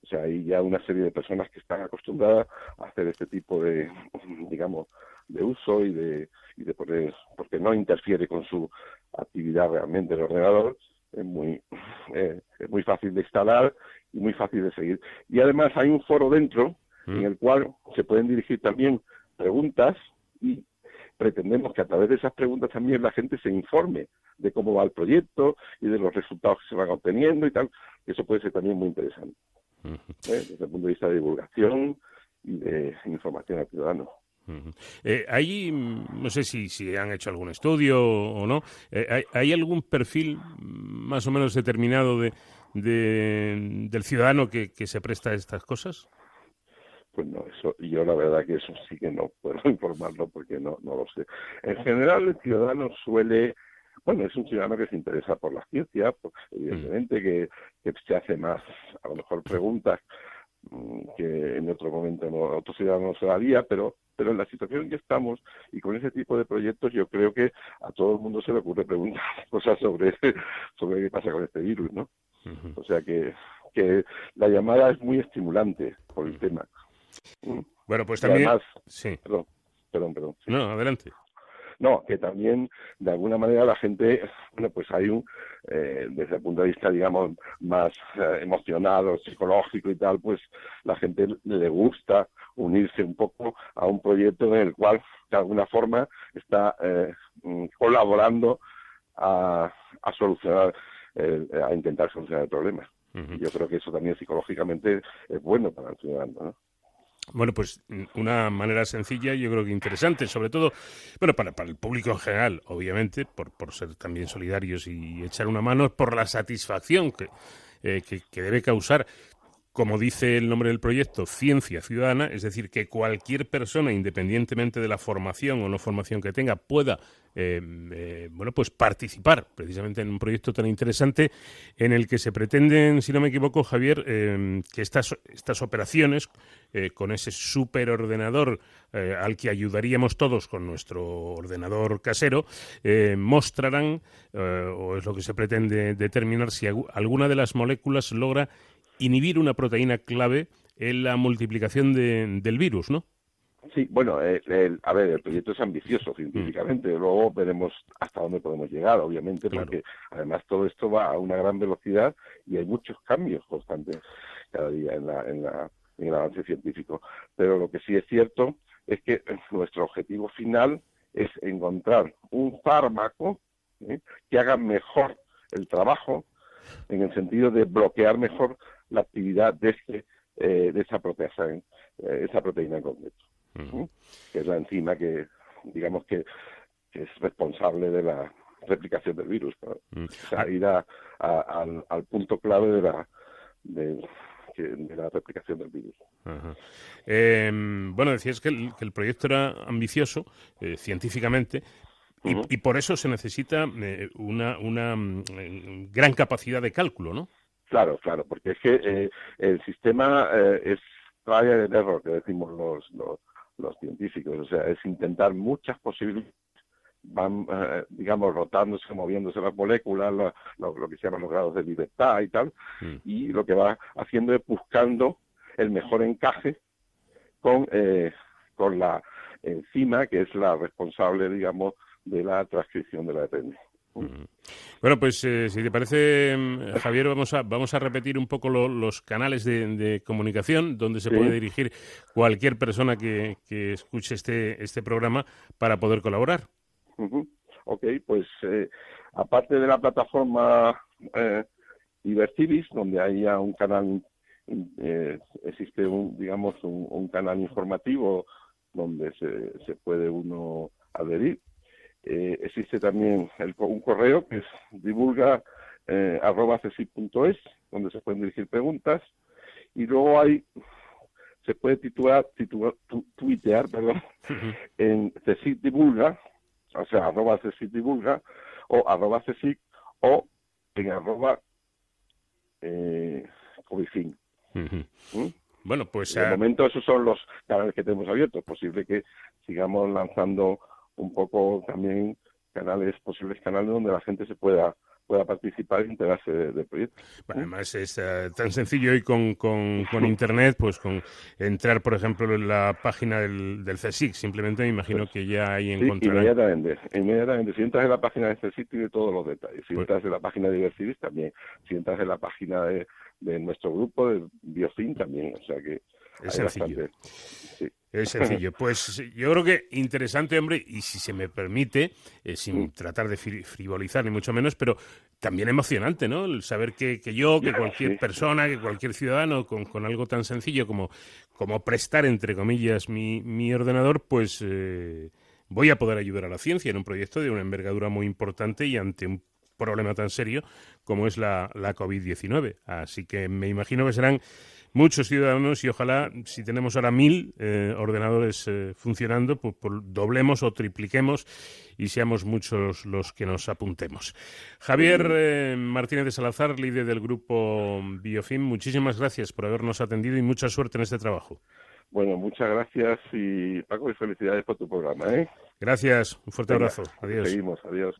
O sea, hay ya una serie de personas que están acostumbradas a hacer este tipo de, digamos, de uso y de, y de poner, porque no interfiere con su actividad realmente el ordenador, es muy, eh, es muy fácil de instalar y muy fácil de seguir. Y además hay un foro dentro en el cual se pueden dirigir también preguntas y pretendemos que a través de esas preguntas también la gente se informe de cómo va el proyecto y de los resultados que se van obteniendo y tal. Eso puede ser también muy interesante ¿eh? desde el punto de vista de divulgación y de información al ciudadano. Eh, ¿Hay, mm, no sé si, si han hecho algún estudio o no, eh, ¿hay, algún perfil más o menos determinado de, del ciudadano que, se presta a estas cosas? Pues no, eso, yo la verdad que eso sí que no puedo informarlo porque no, no lo sé. En general el ciudadano suele, bueno, es un ciudadano que se interesa por la ciencia, pues, evidentemente que, que se hace más, a lo mejor preguntas mm, que en otro momento no, otro ciudadano no se haría, pero Pero en la situación en que estamos y con ese tipo de proyectos, yo creo que a todo el mundo se le ocurre preguntar cosas sobre, sobre qué pasa con este virus, ¿no? O sea que, que la llamada es muy estimulante por el tema. Bueno, pues también... sí. Perdón, perdón, perdón. No, adelante. No, que también de alguna manera la gente, bueno, pues hay un, eh, desde el punto de vista, digamos, más eh, emocionado, psicológico y tal, pues la gente le gusta unirse un poco a un proyecto en el cual, de alguna forma, está eh, mm, colaborando a, a solucionar, a intentar solucionar el problema. Yo creo que eso también psicológicamente es bueno para el ciudadano, ¿no? Bueno, pues una manera sencilla y yo creo que interesante, sobre todo, bueno, para, para el público en general, obviamente, por, por ser también solidarios y echar una mano, por la satisfacción que, eh, que debe causar como dice el nombre del proyecto, ciencia ciudadana, es decir, que cualquier persona, independientemente de la formación o no formación que tenga, pueda eh, eh, bueno, pues participar precisamente en un proyecto tan interesante en el que se pretenden, si no me equivoco, Javier, eh, que estas, estas operaciones con ese superordenador al que ayudaríamos todos con nuestro ordenador casero, mostrarán, o es lo que se pretende determinar, si alguna de las moléculas logra inhibir una proteína clave en la multiplicación del virus, ¿no? Sí, bueno, eh, a ver, el proyecto es ambicioso científicamente, mm. luego veremos hasta dónde podemos llegar, obviamente, porque además todo esto va a una gran velocidad y hay muchos cambios constantes cada día en, la, en, la, en el avance científico. Pero lo que sí es cierto es que nuestro objetivo final es encontrar un fármaco ¿eh? que haga mejor el trabajo en el sentido de bloquear mejor la actividad de, este, eh, de esa, proteína, eh, esa proteína en concreto, que es la enzima que, digamos que, es responsable de la replicación del virus. O sea, ir a, al, punto clave de la, de, la replicación del virus. Em, bueno, decías que el, que el, proyecto era ambicioso eh, científicamente, y, y, por eso se necesita una, una mm, gran capacidad de cálculo, ¿no? Claro, claro, porque es que eh, el sistema eh, es todavía de error, que decimos los, los, científicos, o sea, es intentar muchas posibilidades van, eh, digamos, rotándose, moviéndose las moléculas, lo, que se llaman los grados de libertad y tal, mm. y lo que va haciendo es buscando el mejor encaje con, con la enzima que es la responsable, digamos, de la transcripción de la ADN. Bueno, pues eh, si te parece, mm, Javier, vamos a, vamos a repetir un poco los canales de, comunicación donde se puede dirigir cualquier persona que, escuche este, este programa para poder colaborar. Ok, pues eh, aparte de la plataforma eh, donde hay ya un canal, eh, existe un, digamos, un, canal informativo donde se, se puede uno adherir eh, existe también un correo que es divulga eh, donde se pueden dirigir preguntas. Y luego hay, se puede titular, titular tuitear, perdón, en CECIT divulga, o sea, arroba CECIT divulga, o arroba o en arroba eh, ¿Mm? Bueno, pues... De momento esos son los canales que tenemos abiertos. posible que sigamos lanzando un poco también canales, posibles canales donde la gente se pueda pueda participar y enterarse del proyecto. Bueno, además es eh, tan sencillo hoy con, con, Internet, pues con entrar, por ejemplo, en la página del, del CSIC, simplemente me imagino pues que ya ahí encontrarán... inmediatamente, inmediatamente. Si entras en la página del CSIC tiene todos los detalles. Si pues entras en la página de Diversivis también. Si entras en la página de, de nuestro grupo, de Biofin también. O sea que... Es sencillo. sí. Es sencillo. Pues yo creo que interesante, hombre, y si se me permite, eh, sin mm. tratar de frivolizar ni mucho menos, pero también emocionante, ¿no? El saber que, que yo, que cualquier persona, que cualquier ciudadano con, con, algo tan sencillo como, como prestar, entre comillas, mi, mi ordenador, pues eh, voy a poder ayudar a la ciencia en un proyecto de una envergadura muy importante y ante un problema tan serio como es la, la COVID-19. Así que me imagino que serán muchos ciudadanos y ojalá, si tenemos ahora mil eh, ordenadores eh, funcionando, pues, pues, doblemos o tripliquemos y seamos muchos los que nos apuntemos. Javier eh, Martínez de Salazar, líder del grupo Biofim, muchísimas gracias por habernos atendido y mucha suerte en este trabajo. Bueno, muchas gracias y Paco, y felicidades por tu programa. ¿eh? Gracias, un fuerte abrazo. Adiós. Seguimos, adiós.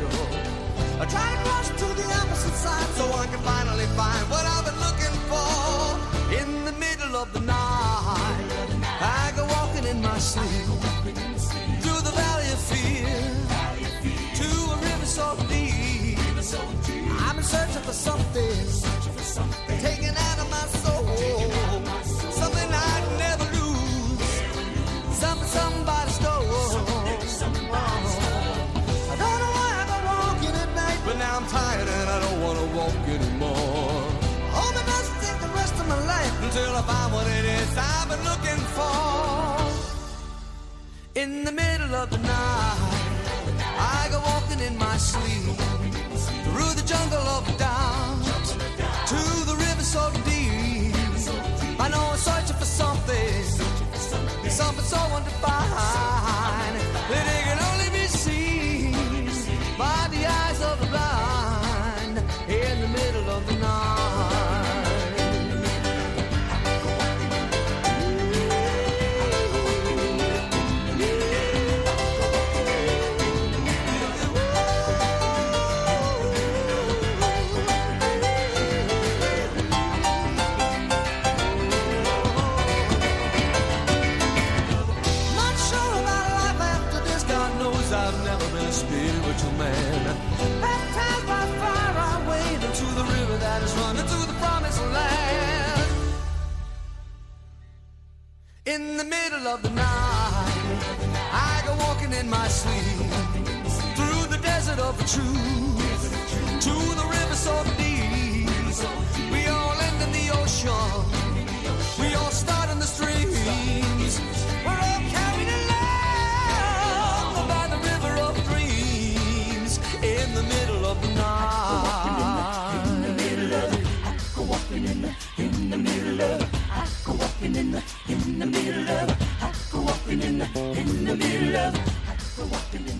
the. I try to cross to the opposite side so I can finally find what I've been looking for. In the middle of the night, I go walking in my sleep through the valley of fear to a river so deep. I'm in searching for something, taken out of my soul, something I'd never lose, something somebody I'm tired and I don't want to walk anymore. Hope it doesn't take the rest of my life until I find what it is I've been looking for. In the middle of the night, I go walking in my sleep through the jungle of doubt to the river so deep. I know I'm searching for something, something so undefined In the middle of the night, I go walking in my sleep through the desert of the truth to the river so deep. We all end in the ocean. We all start in the streams. We're all carried along by the river of dreams in the middle of the night. Walking in the, in the middle of. I go walking in the, in the middle of. I go walking in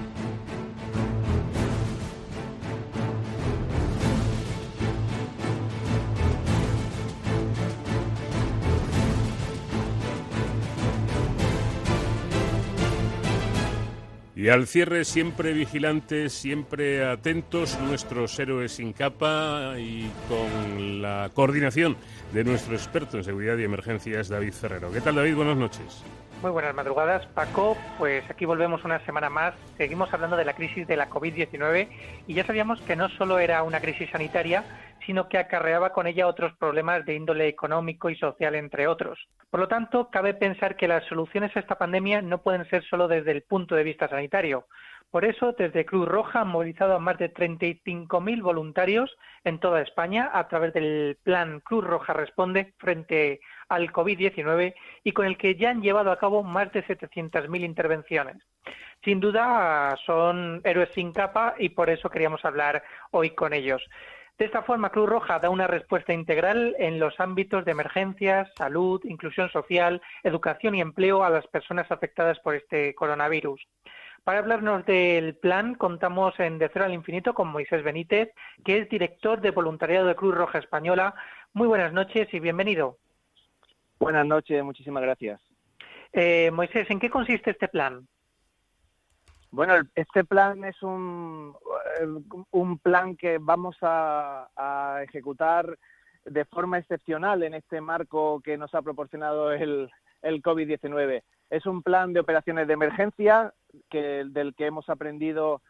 Y al cierre, siempre vigilantes, siempre atentos, nuestros héroes sin capa y con la coordinación de nuestro experto en seguridad y emergencias, David Ferrero. ¿Qué tal, David? Buenas noches. Muy buenas madrugadas, Paco. Pues aquí volvemos una semana más. Seguimos hablando de la crisis de la COVID-19 y ya sabíamos que no solo era una crisis sanitaria, sino que acarreaba con ella otros problemas de índole económico y social, entre otros. Por lo tanto, cabe pensar que las soluciones a esta pandemia no pueden ser solo desde el punto de vista sanitario. Por eso, desde Cruz Roja han movilizado a más de 35.000 voluntarios en toda España a través del plan Cruz Roja Responde frente al COVID-19 y con el que ya han llevado a cabo más de 700.000 intervenciones. Sin duda son héroes sin capa y por eso queríamos hablar hoy con ellos. De esta forma, Cruz Roja da una respuesta integral en los ámbitos de emergencias, salud, inclusión social, educación y empleo a las personas afectadas por este coronavirus. Para hablarnos del plan, contamos en De Cero al Infinito con Moisés Benítez, que es director de voluntariado de Cruz Roja Española. Muy buenas noches y bienvenido. Buenas noches, muchísimas gracias. Eh, Moisés, ¿en qué consiste este plan? Bueno, este plan es un, un plan que vamos a, a, ejecutar de forma excepcional en este marco que nos ha proporcionado el, el COVID-19. Es un plan de operaciones de emergencia que, del que hemos aprendido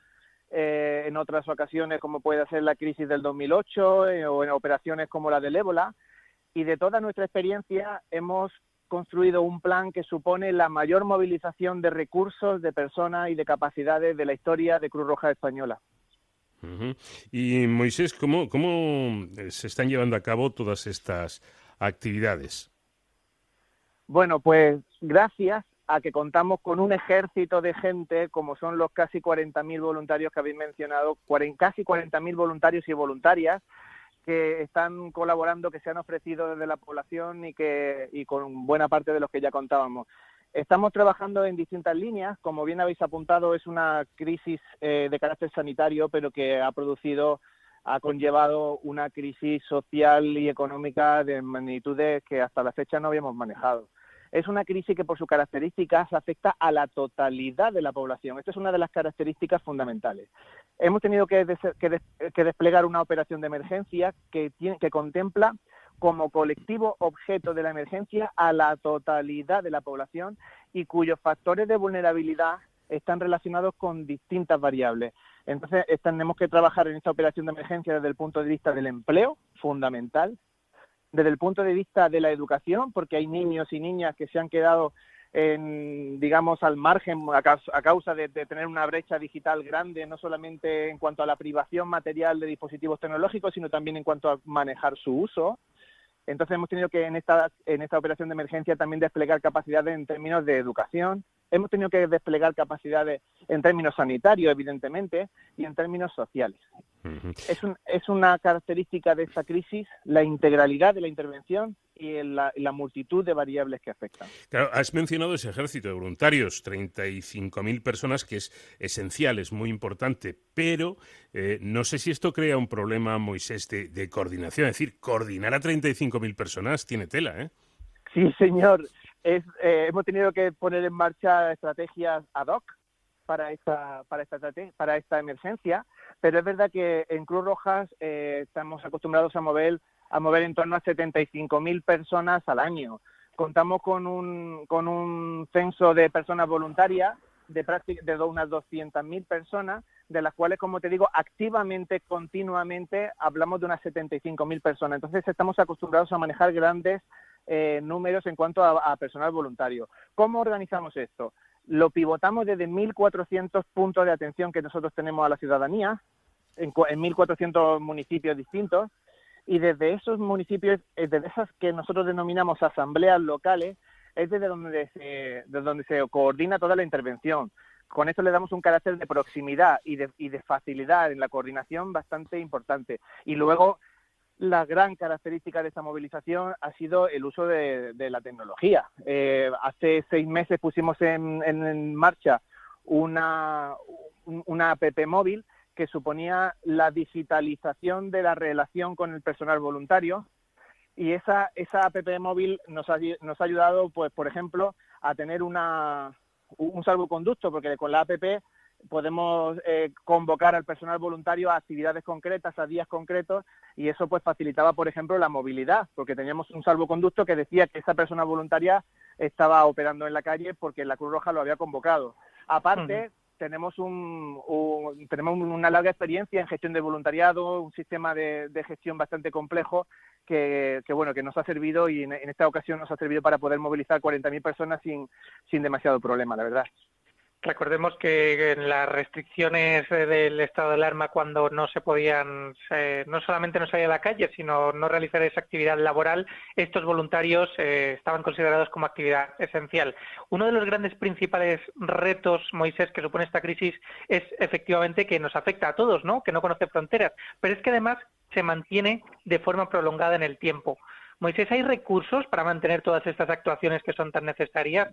eh, en otras ocasiones, como puede ser la crisis del 2008 eh, o en operaciones como la del ébola. Y de toda nuestra experiencia hemos construido un plan que supone la mayor movilización de recursos, de personas y de capacidades de la historia de Cruz Roja Española. Uh -huh. Y Moisés, ¿cómo, ¿cómo se están llevando a cabo todas estas actividades? Bueno, pues gracias a que contamos con un ejército de gente, como son los casi 40.000 voluntarios que habéis mencionado, casi 40.000 voluntarios y voluntarias que están colaborando, que se han ofrecido desde la población y que y con buena parte de los que ya contábamos. Estamos trabajando en distintas líneas, como bien habéis apuntado, es una crisis eh, de carácter sanitario, pero que ha producido, ha conllevado una crisis social y económica de magnitudes que hasta la fecha no habíamos manejado es una crisis que por sus características afecta a la totalidad de la población. Esta es una de las características fundamentales. Hemos tenido que, des que, des que desplegar una operación de emergencia que, que contempla como colectivo objeto de la emergencia a la totalidad de la población y cuyos factores de vulnerabilidad están relacionados con distintas variables. Entonces, tenemos que trabajar en esta operación de emergencia desde el punto de vista del empleo, fundamental, desde el punto de vista de la educación, porque hay niños y niñas que se han quedado en, digamos, al margen a causa, de, de, tener una brecha digital grande, no solamente en cuanto a la privación material de dispositivos tecnológicos, sino también en cuanto a manejar su uso. Entonces hemos tenido que en esta, en esta operación de emergencia también desplegar capacidades en términos de educación, hemos tenido que desplegar capacidades en términos sanitarios, evidentemente, y en términos sociales. Uh -huh. es, un, es, una característica de esta crisis la integralidad de la intervención y la, la, multitud de variables que afectan. Claro, has mencionado ese ejército de voluntarios, 35.000 personas, que es esencial, es muy importante, pero eh, no sé si esto crea un problema, Moisés, de, de coordinación. Es decir, coordinar a 35.000 personas tiene tela, ¿eh? Sí, señor. Es, eh, hemos tenido que poner en marcha estrategias ad hoc para esta, para esta, para esta emergencia, pero es verdad que en Cruz Rojas eh, estamos acostumbrados a mover, a mover en torno a 75.000 personas al año. Contamos con un, con un censo de personas voluntarias de, de unas 200.000 personas, de las cuales, como te digo, activamente, continuamente, hablamos de unas 75.000 personas. Entonces, estamos acostumbrados a manejar grandes eh, números en cuanto a, a, personal voluntario. ¿Cómo organizamos esto? Lo pivotamos desde 1.400 puntos de atención que nosotros tenemos a la ciudadanía, en, en 1.400 municipios distintos, y desde esos municipios, eh, desde esas que nosotros denominamos asambleas locales, es desde donde se, donde se coordina toda la intervención. Con esto le damos un carácter de proximidad y de, y de facilidad en la coordinación bastante importante. Y luego la gran característica de esta movilización ha sido el uso de, la tecnología. Eh, hace seis meses pusimos en, en, en marcha una, una app móvil que suponía la digitalización de la relación con el personal voluntario y esa, esa app móvil nos ha, nos ha ayudado, pues, por ejemplo, a tener una, un salvoconducto, porque con la app podemos eh, convocar al personal voluntario a actividades concretas, a días concretos, y eso pues facilitaba, por ejemplo, la movilidad, porque teníamos un salvoconducto que decía que esa persona voluntaria estaba operando en la calle porque la Cruz Roja lo había convocado. Aparte, uh -huh. tenemos, un, un, tenemos una larga experiencia en gestión de voluntariado, un sistema de, de gestión bastante complejo que, que, bueno, que nos ha servido y en, en esta ocasión nos ha servido para poder movilizar 40.000 personas sin, sin demasiado problema, la verdad. Recordemos que en las restricciones del estado de alarma, cuando no se podían, no solamente no salir a la calle, sino no realizar esa actividad laboral, estos voluntarios eh, estaban considerados como actividad esencial. Uno de los grandes principales retos, Moisés, que supone esta crisis es efectivamente que nos afecta a todos, ¿no? Que no conoce fronteras, pero es que además se mantiene de forma prolongada en el tiempo. Moisés, ¿hay recursos para mantener todas estas actuaciones que son tan necesarias?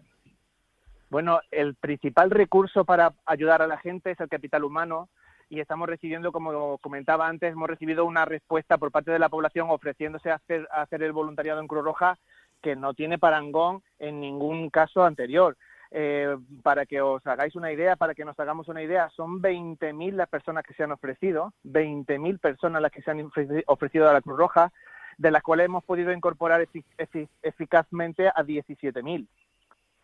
Bueno, el principal recurso para ayudar a la gente es el capital humano y estamos recibiendo, como comentaba antes, hemos recibido una respuesta por parte de la población ofreciéndose a hacer, el voluntariado en Cruz Roja que no tiene parangón en ningún caso anterior. Eh, para que os hagáis una idea, para que nos hagamos una idea, son 20.000 las personas que se han ofrecido, 20.000 personas las que se han ofrecido a la Cruz Roja, de las cuales hemos podido incorporar eficazmente a 17.000.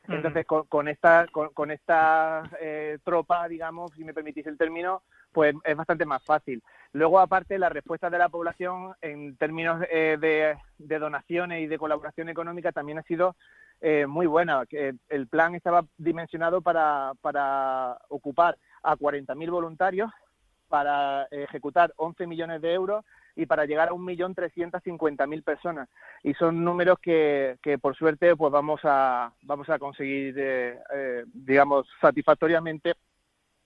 Entonces, con, esta, con, esta eh, tropa, digamos, si me permitís el término, pues es bastante más fácil. Luego, aparte, la respuesta de la población en términos eh, de, donaciones y de colaboración económica también ha sido eh, muy buena. El plan estaba dimensionado para, para ocupar a 40.000 voluntarios, para ejecutar 11 millones de euros y para llegar a 1.350.000 personas. Y son números que, que, por suerte pues vamos a, vamos a conseguir, eh, eh, digamos, satisfactoriamente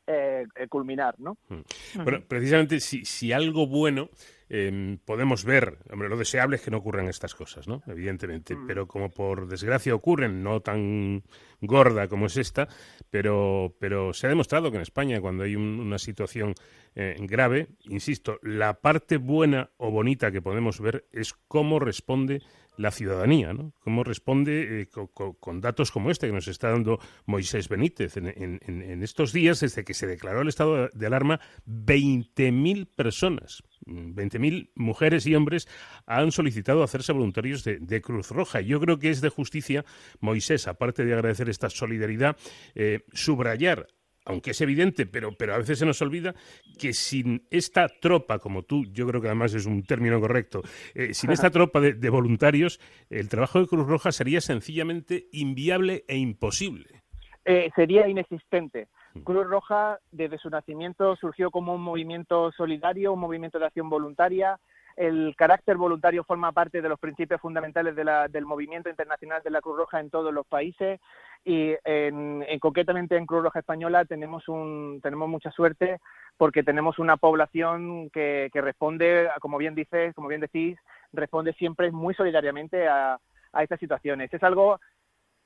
eh, culminar, ¿no? Mm. Bueno, precisamente si, si algo bueno Em, podemos ver, hombre, lo deseable es que no ocurran estas cosas, ¿no? Evidentemente, mm. pero como por desgracia ocurren, no tan gorda como es esta, pero, pero se ha demostrado que en España, cuando hay una situación eh, grave, insisto, la parte buena o bonita que podemos ver es cómo responde la ciudadanía, ¿no? Cómo responde eh, con, datos como este que nos está dando Moisés Benítez. En, estos días, desde que se declaró el estado de alarma, 20.000 personas, 20.000 mujeres y hombres han solicitado hacerse voluntarios de, Cruz Roja. Yo creo que es de justicia, Moisés, aparte de agradecer esta solidaridad, eh, subrayar aunque es evidente, pero, pero a veces se nos olvida que sin esta tropa, como tú, yo creo que además es un término correcto, eh, sin esta tropa de, voluntarios, el trabajo de Cruz Roja sería sencillamente inviable e imposible. Eh, sería inexistente. Mm. Cruz Roja, desde su nacimiento, surgió como un movimiento solidario, un movimiento de acción voluntaria, el carácter voluntario forma parte de los principios fundamentales del movimiento internacional de la Cruz Roja en todos los países y en, concretamente en Cruz Roja Española tenemos, un, tenemos mucha suerte porque tenemos una población que, responde, como bien dices, como bien decís, responde siempre muy solidariamente a, estas situaciones. Es algo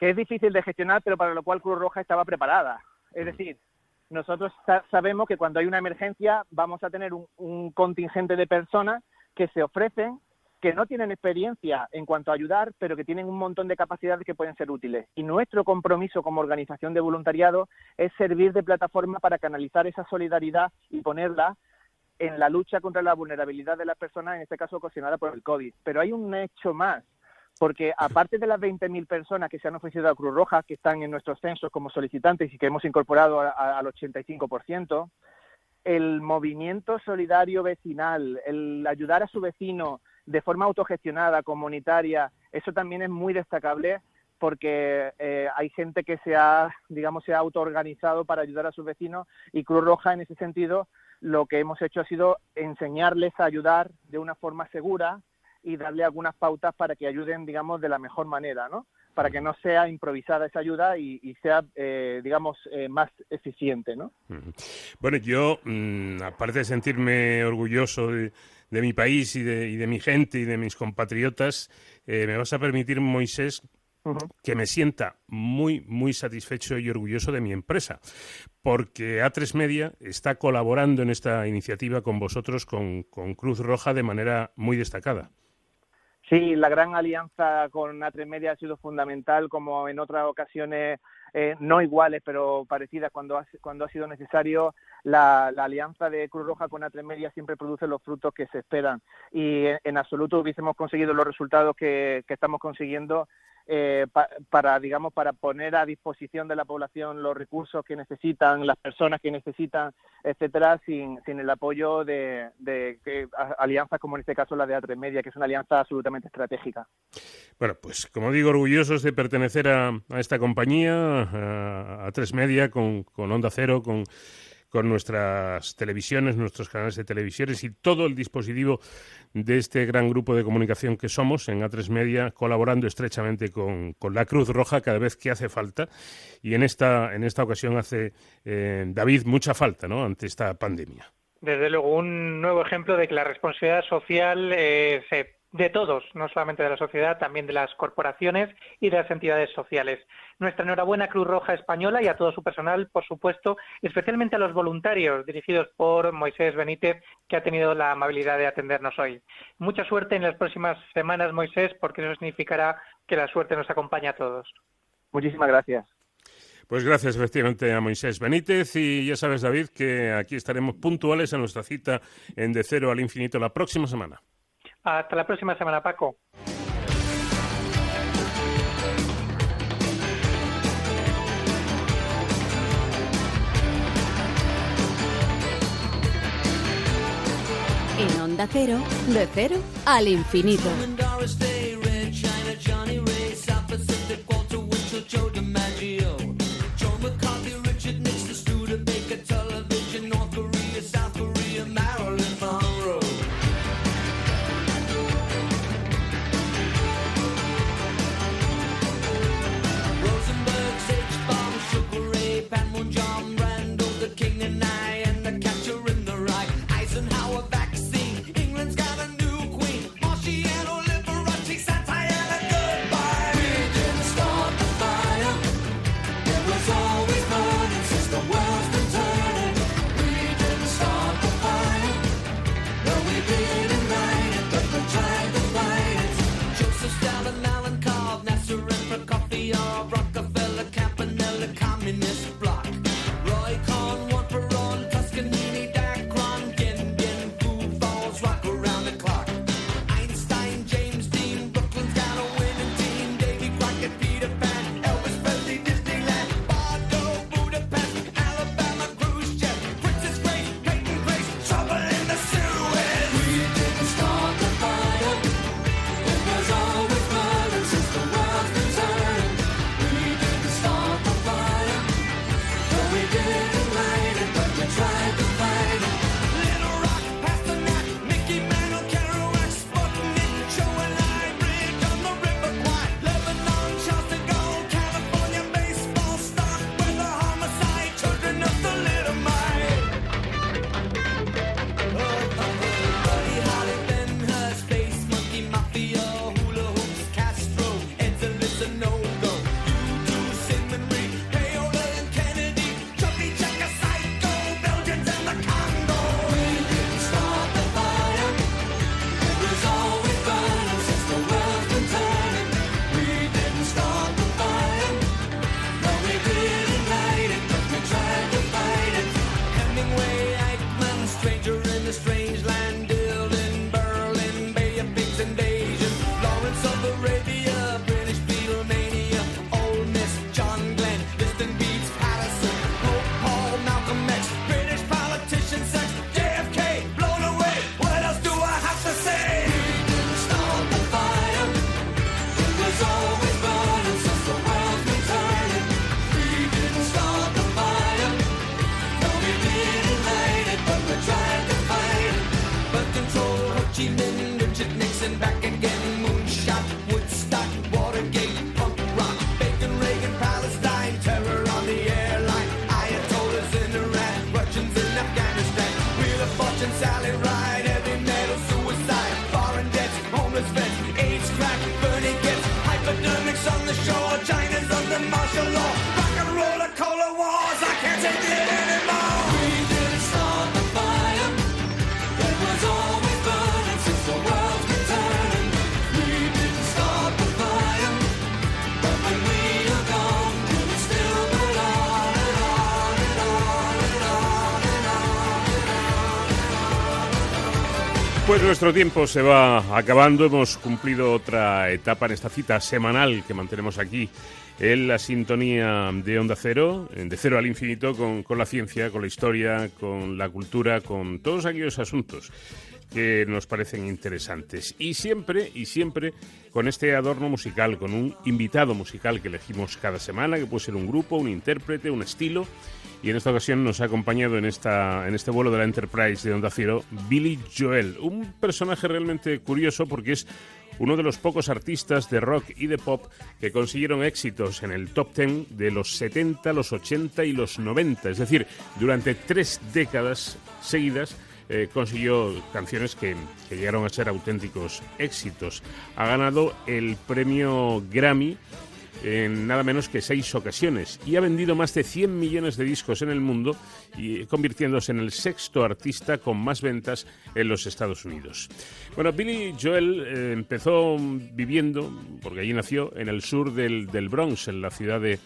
que es difícil de gestionar, pero para lo cual Cruz Roja estaba preparada. Es decir, nosotros sabemos que cuando hay una emergencia vamos a tener un contingente de personas que se ofrecen, que no tienen experiencia en cuanto a ayudar, pero que tienen un montón de capacidades que pueden ser útiles. Y nuestro compromiso como organización de voluntariado es servir de plataforma para canalizar esa solidaridad y ponerla en la lucha contra la vulnerabilidad de las personas, en este caso ocasionada por el COVID. Pero hay un hecho más, porque aparte de las 20.000 personas que se han ofrecido a Cruz Roja, que están en nuestros censos como solicitantes y que hemos incorporado al 85%, el movimiento solidario vecinal, el ayudar a su vecino de forma autogestionada, comunitaria, eso también es muy destacable porque eh, hay gente que se ha, digamos, se ha autoorganizado para ayudar a sus vecinos y Cruz Roja en ese sentido lo que hemos hecho ha sido enseñarles a ayudar de una forma segura y darle algunas pautas para que ayuden, digamos, de la mejor manera, ¿no? para que no sea improvisada esa ayuda y, sea, eh, digamos, eh, más eficiente, ¿no? Bueno, yo, mm, aparte de sentirme orgulloso de, mi país y de, mi gente y de mis compatriotas, eh, me vas a permitir, Moisés, que me sienta muy, muy satisfecho y orgulloso de mi empresa, porque A3 Media está colaborando en esta iniciativa con vosotros, con Cruz Roja, de manera muy destacada. Sí, la gran alianza con A3 Media ha sido fundamental, como en otras ocasiones eh, no iguales, pero parecidas cuando ha, cuando ha sido necesario. La, alianza de Cruz Roja con A3 Media siempre produce los frutos que se esperan y en, absoluto hubiésemos conseguido los resultados que, estamos consiguiendo eh, para, digamos, para poner a disposición de la población los recursos que necesitan, las personas que necesitan, etcétera, sin, sin el apoyo de, alianzas como en este caso la de A3 Media, que es una alianza absolutamente estratégica. Bueno, pues como digo, orgullosos de pertenecer a, esta compañía, a, a Tres Media, con, con Onda Cero, con con nuestras televisiones, nuestros canales de televisiones y todo el dispositivo de este gran grupo de comunicación que somos en A3 Media, colaborando estrechamente con, la Cruz Roja cada vez que hace falta. Y en esta, en esta ocasión hace, eh, David, mucha falta ¿no? ante esta pandemia. Desde luego, un nuevo ejemplo de que la responsabilidad social eh, se de todos, no solamente de la sociedad, también de las corporaciones y de las entidades sociales. Nuestra enhorabuena Cruz Roja Española y a todo su personal, por supuesto, especialmente a los voluntarios dirigidos por Moisés Benítez, que ha tenido la amabilidad de atendernos hoy. Mucha suerte en las próximas semanas, Moisés, porque eso significará que la suerte nos acompaña a todos. Muchísimas gracias. Pues gracias efectivamente a Moisés Benítez y ya sabes David que aquí estaremos puntuales en nuestra cita en De Cero al Infinito la próxima semana. Hasta la próxima semana, Paco. En Onda Cero, de cero al infinito. Nuestro tiempo se va acabando. Hemos cumplido otra etapa en esta cita semanal que mantenemos aquí en la sintonía de Onda Cero, de cero al infinito, con, con la ciencia, con la historia, con la cultura, con todos aquellos asuntos que nos parecen interesantes. Y siempre, y siempre con este adorno musical, con un invitado musical que elegimos cada semana, que puede ser un grupo, un intérprete, un estilo. Y en esta ocasión nos ha acompañado en, esta, en este vuelo de la Enterprise de Onda Cero Billy Joel, un personaje realmente curioso porque es uno de los pocos artistas de rock y de pop que consiguieron éxitos en el top 10 de los 70, los 80 y los 90. Es decir, durante tres décadas seguidas eh, consiguió canciones que, llegaron a ser auténticos éxitos. Ha ganado el premio Grammy en nada menos que seis ocasiones y ha vendido más de 100 millones de discos en el mundo y convirtiéndose en el sexto artista con más ventas en los Estados Unidos. Bueno, Billy Joel eh, empezó viviendo, porque allí nació, en el sur del, del Bronx, en la ciudad de,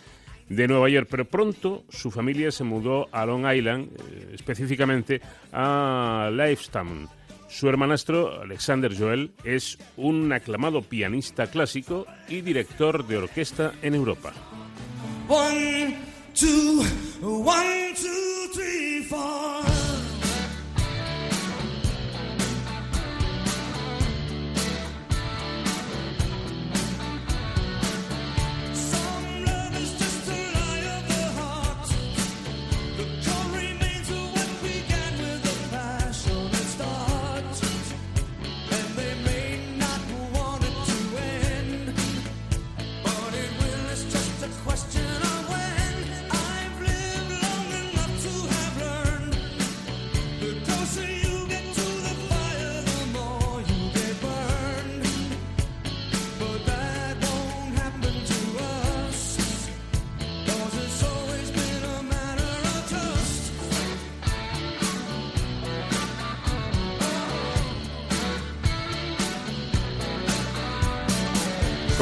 de Nueva York, pero pronto su familia se mudó a Long Island, eh, específicamente a Lifestown su hermanastro, Alexander Joel, es un aclamado pianista clásico y director de orquesta en Europa.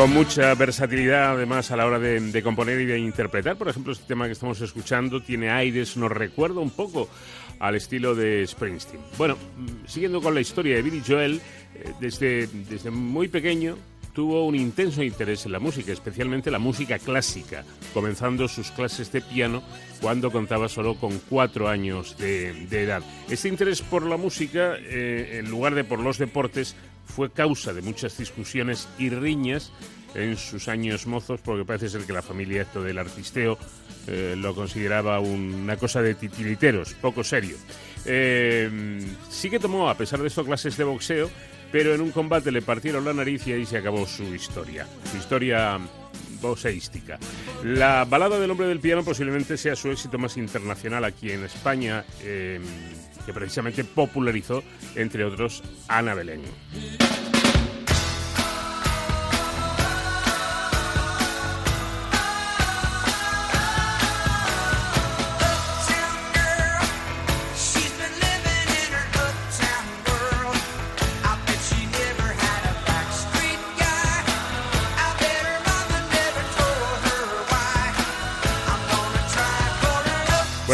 Mucha versatilidad además a la hora de, componer y de interpretar. Por ejemplo, este tema que estamos escuchando tiene aires, nos recuerda un poco al estilo de Springsteen. Bueno, mm, siguiendo con la historia de Billy Joel, eh, desde, desde muy pequeño tuvo un intenso interés en la música, especialmente la música clásica, comenzando sus clases de piano cuando contaba solo con cuatro años de, edad. Este interés por la música, eh, en lugar de por los deportes, fue causa de muchas discusiones y riñas en sus años mozos, porque parece ser que la familia esto del artisteo eh, lo consideraba una cosa de titiriteros, poco serio. Eh, sí que tomó, a pesar de esto, clases de boxeo, pero en un combate le partieron la nariz y ahí se acabó su historia, su historia boxeística. La balada del hombre del piano posiblemente sea su éxito más internacional aquí en España. Eh, que precisamente popularizó, entre otros, Ana Belén.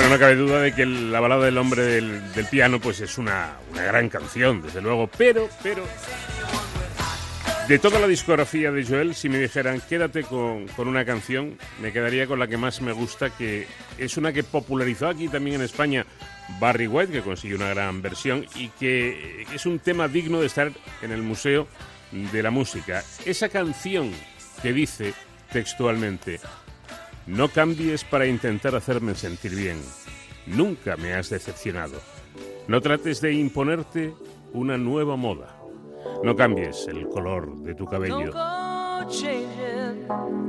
No cabe duda de que la balada del hombre del, piano pues es una, gran canción, desde luego, pero, pero... De toda la discografía de Joel, si me dijeran quédate con, una canción, me quedaría con la que más me gusta, que es una que popularizó aquí también en España Barry White, que consiguió una gran versión y que es un tema digno de estar en el Museo de la Música. Esa canción que dice textualmente, no cambies para intentar hacerme sentir bien. Nunca me has decepcionado. No trates de imponerte una nueva moda. No cambies el color de tu cabello.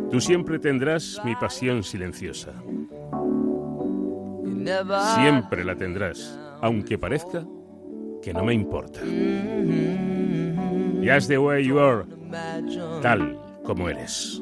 Tú siempre tendrás mi pasión silenciosa. Siempre la tendrás, aunque parezca que no me importa. Just the way you are, tal como eres.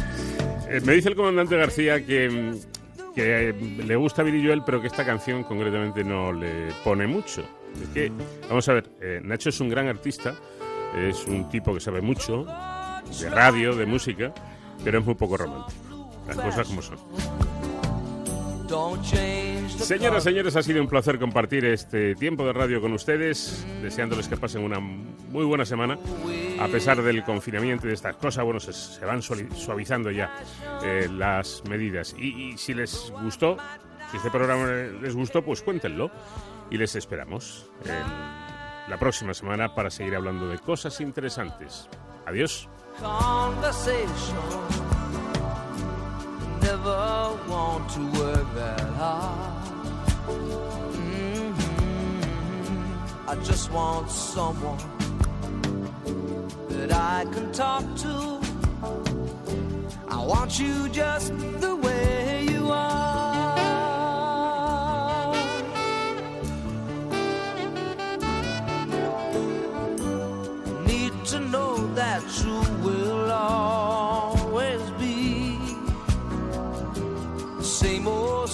Eh, me dice el comandante García que, que le gusta Billy Joel, pero que esta canción concretamente no le pone mucho. Vamos a ver, eh, Nacho es un gran artista, es un tipo que sabe mucho de radio, de música, pero es muy poco romántico. Las cosas como son. Señoras, señores, ha sido un placer compartir este tiempo de radio con ustedes, deseándoles que pasen una muy buena semana. A pesar del confinamiento y de estas cosas, bueno, se, se van suavizando ya eh, las medidas. Y, y si les gustó, si este programa les gustó, pues cuéntenlo y les esperamos en la próxima semana para seguir hablando de cosas interesantes. Adiós. conversation. Never want to work that hard. Mhm. I just want someone that I can talk to. I want you just the way you are.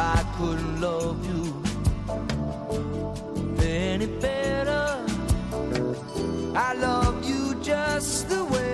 I couldn't love you any better. I love you just the way.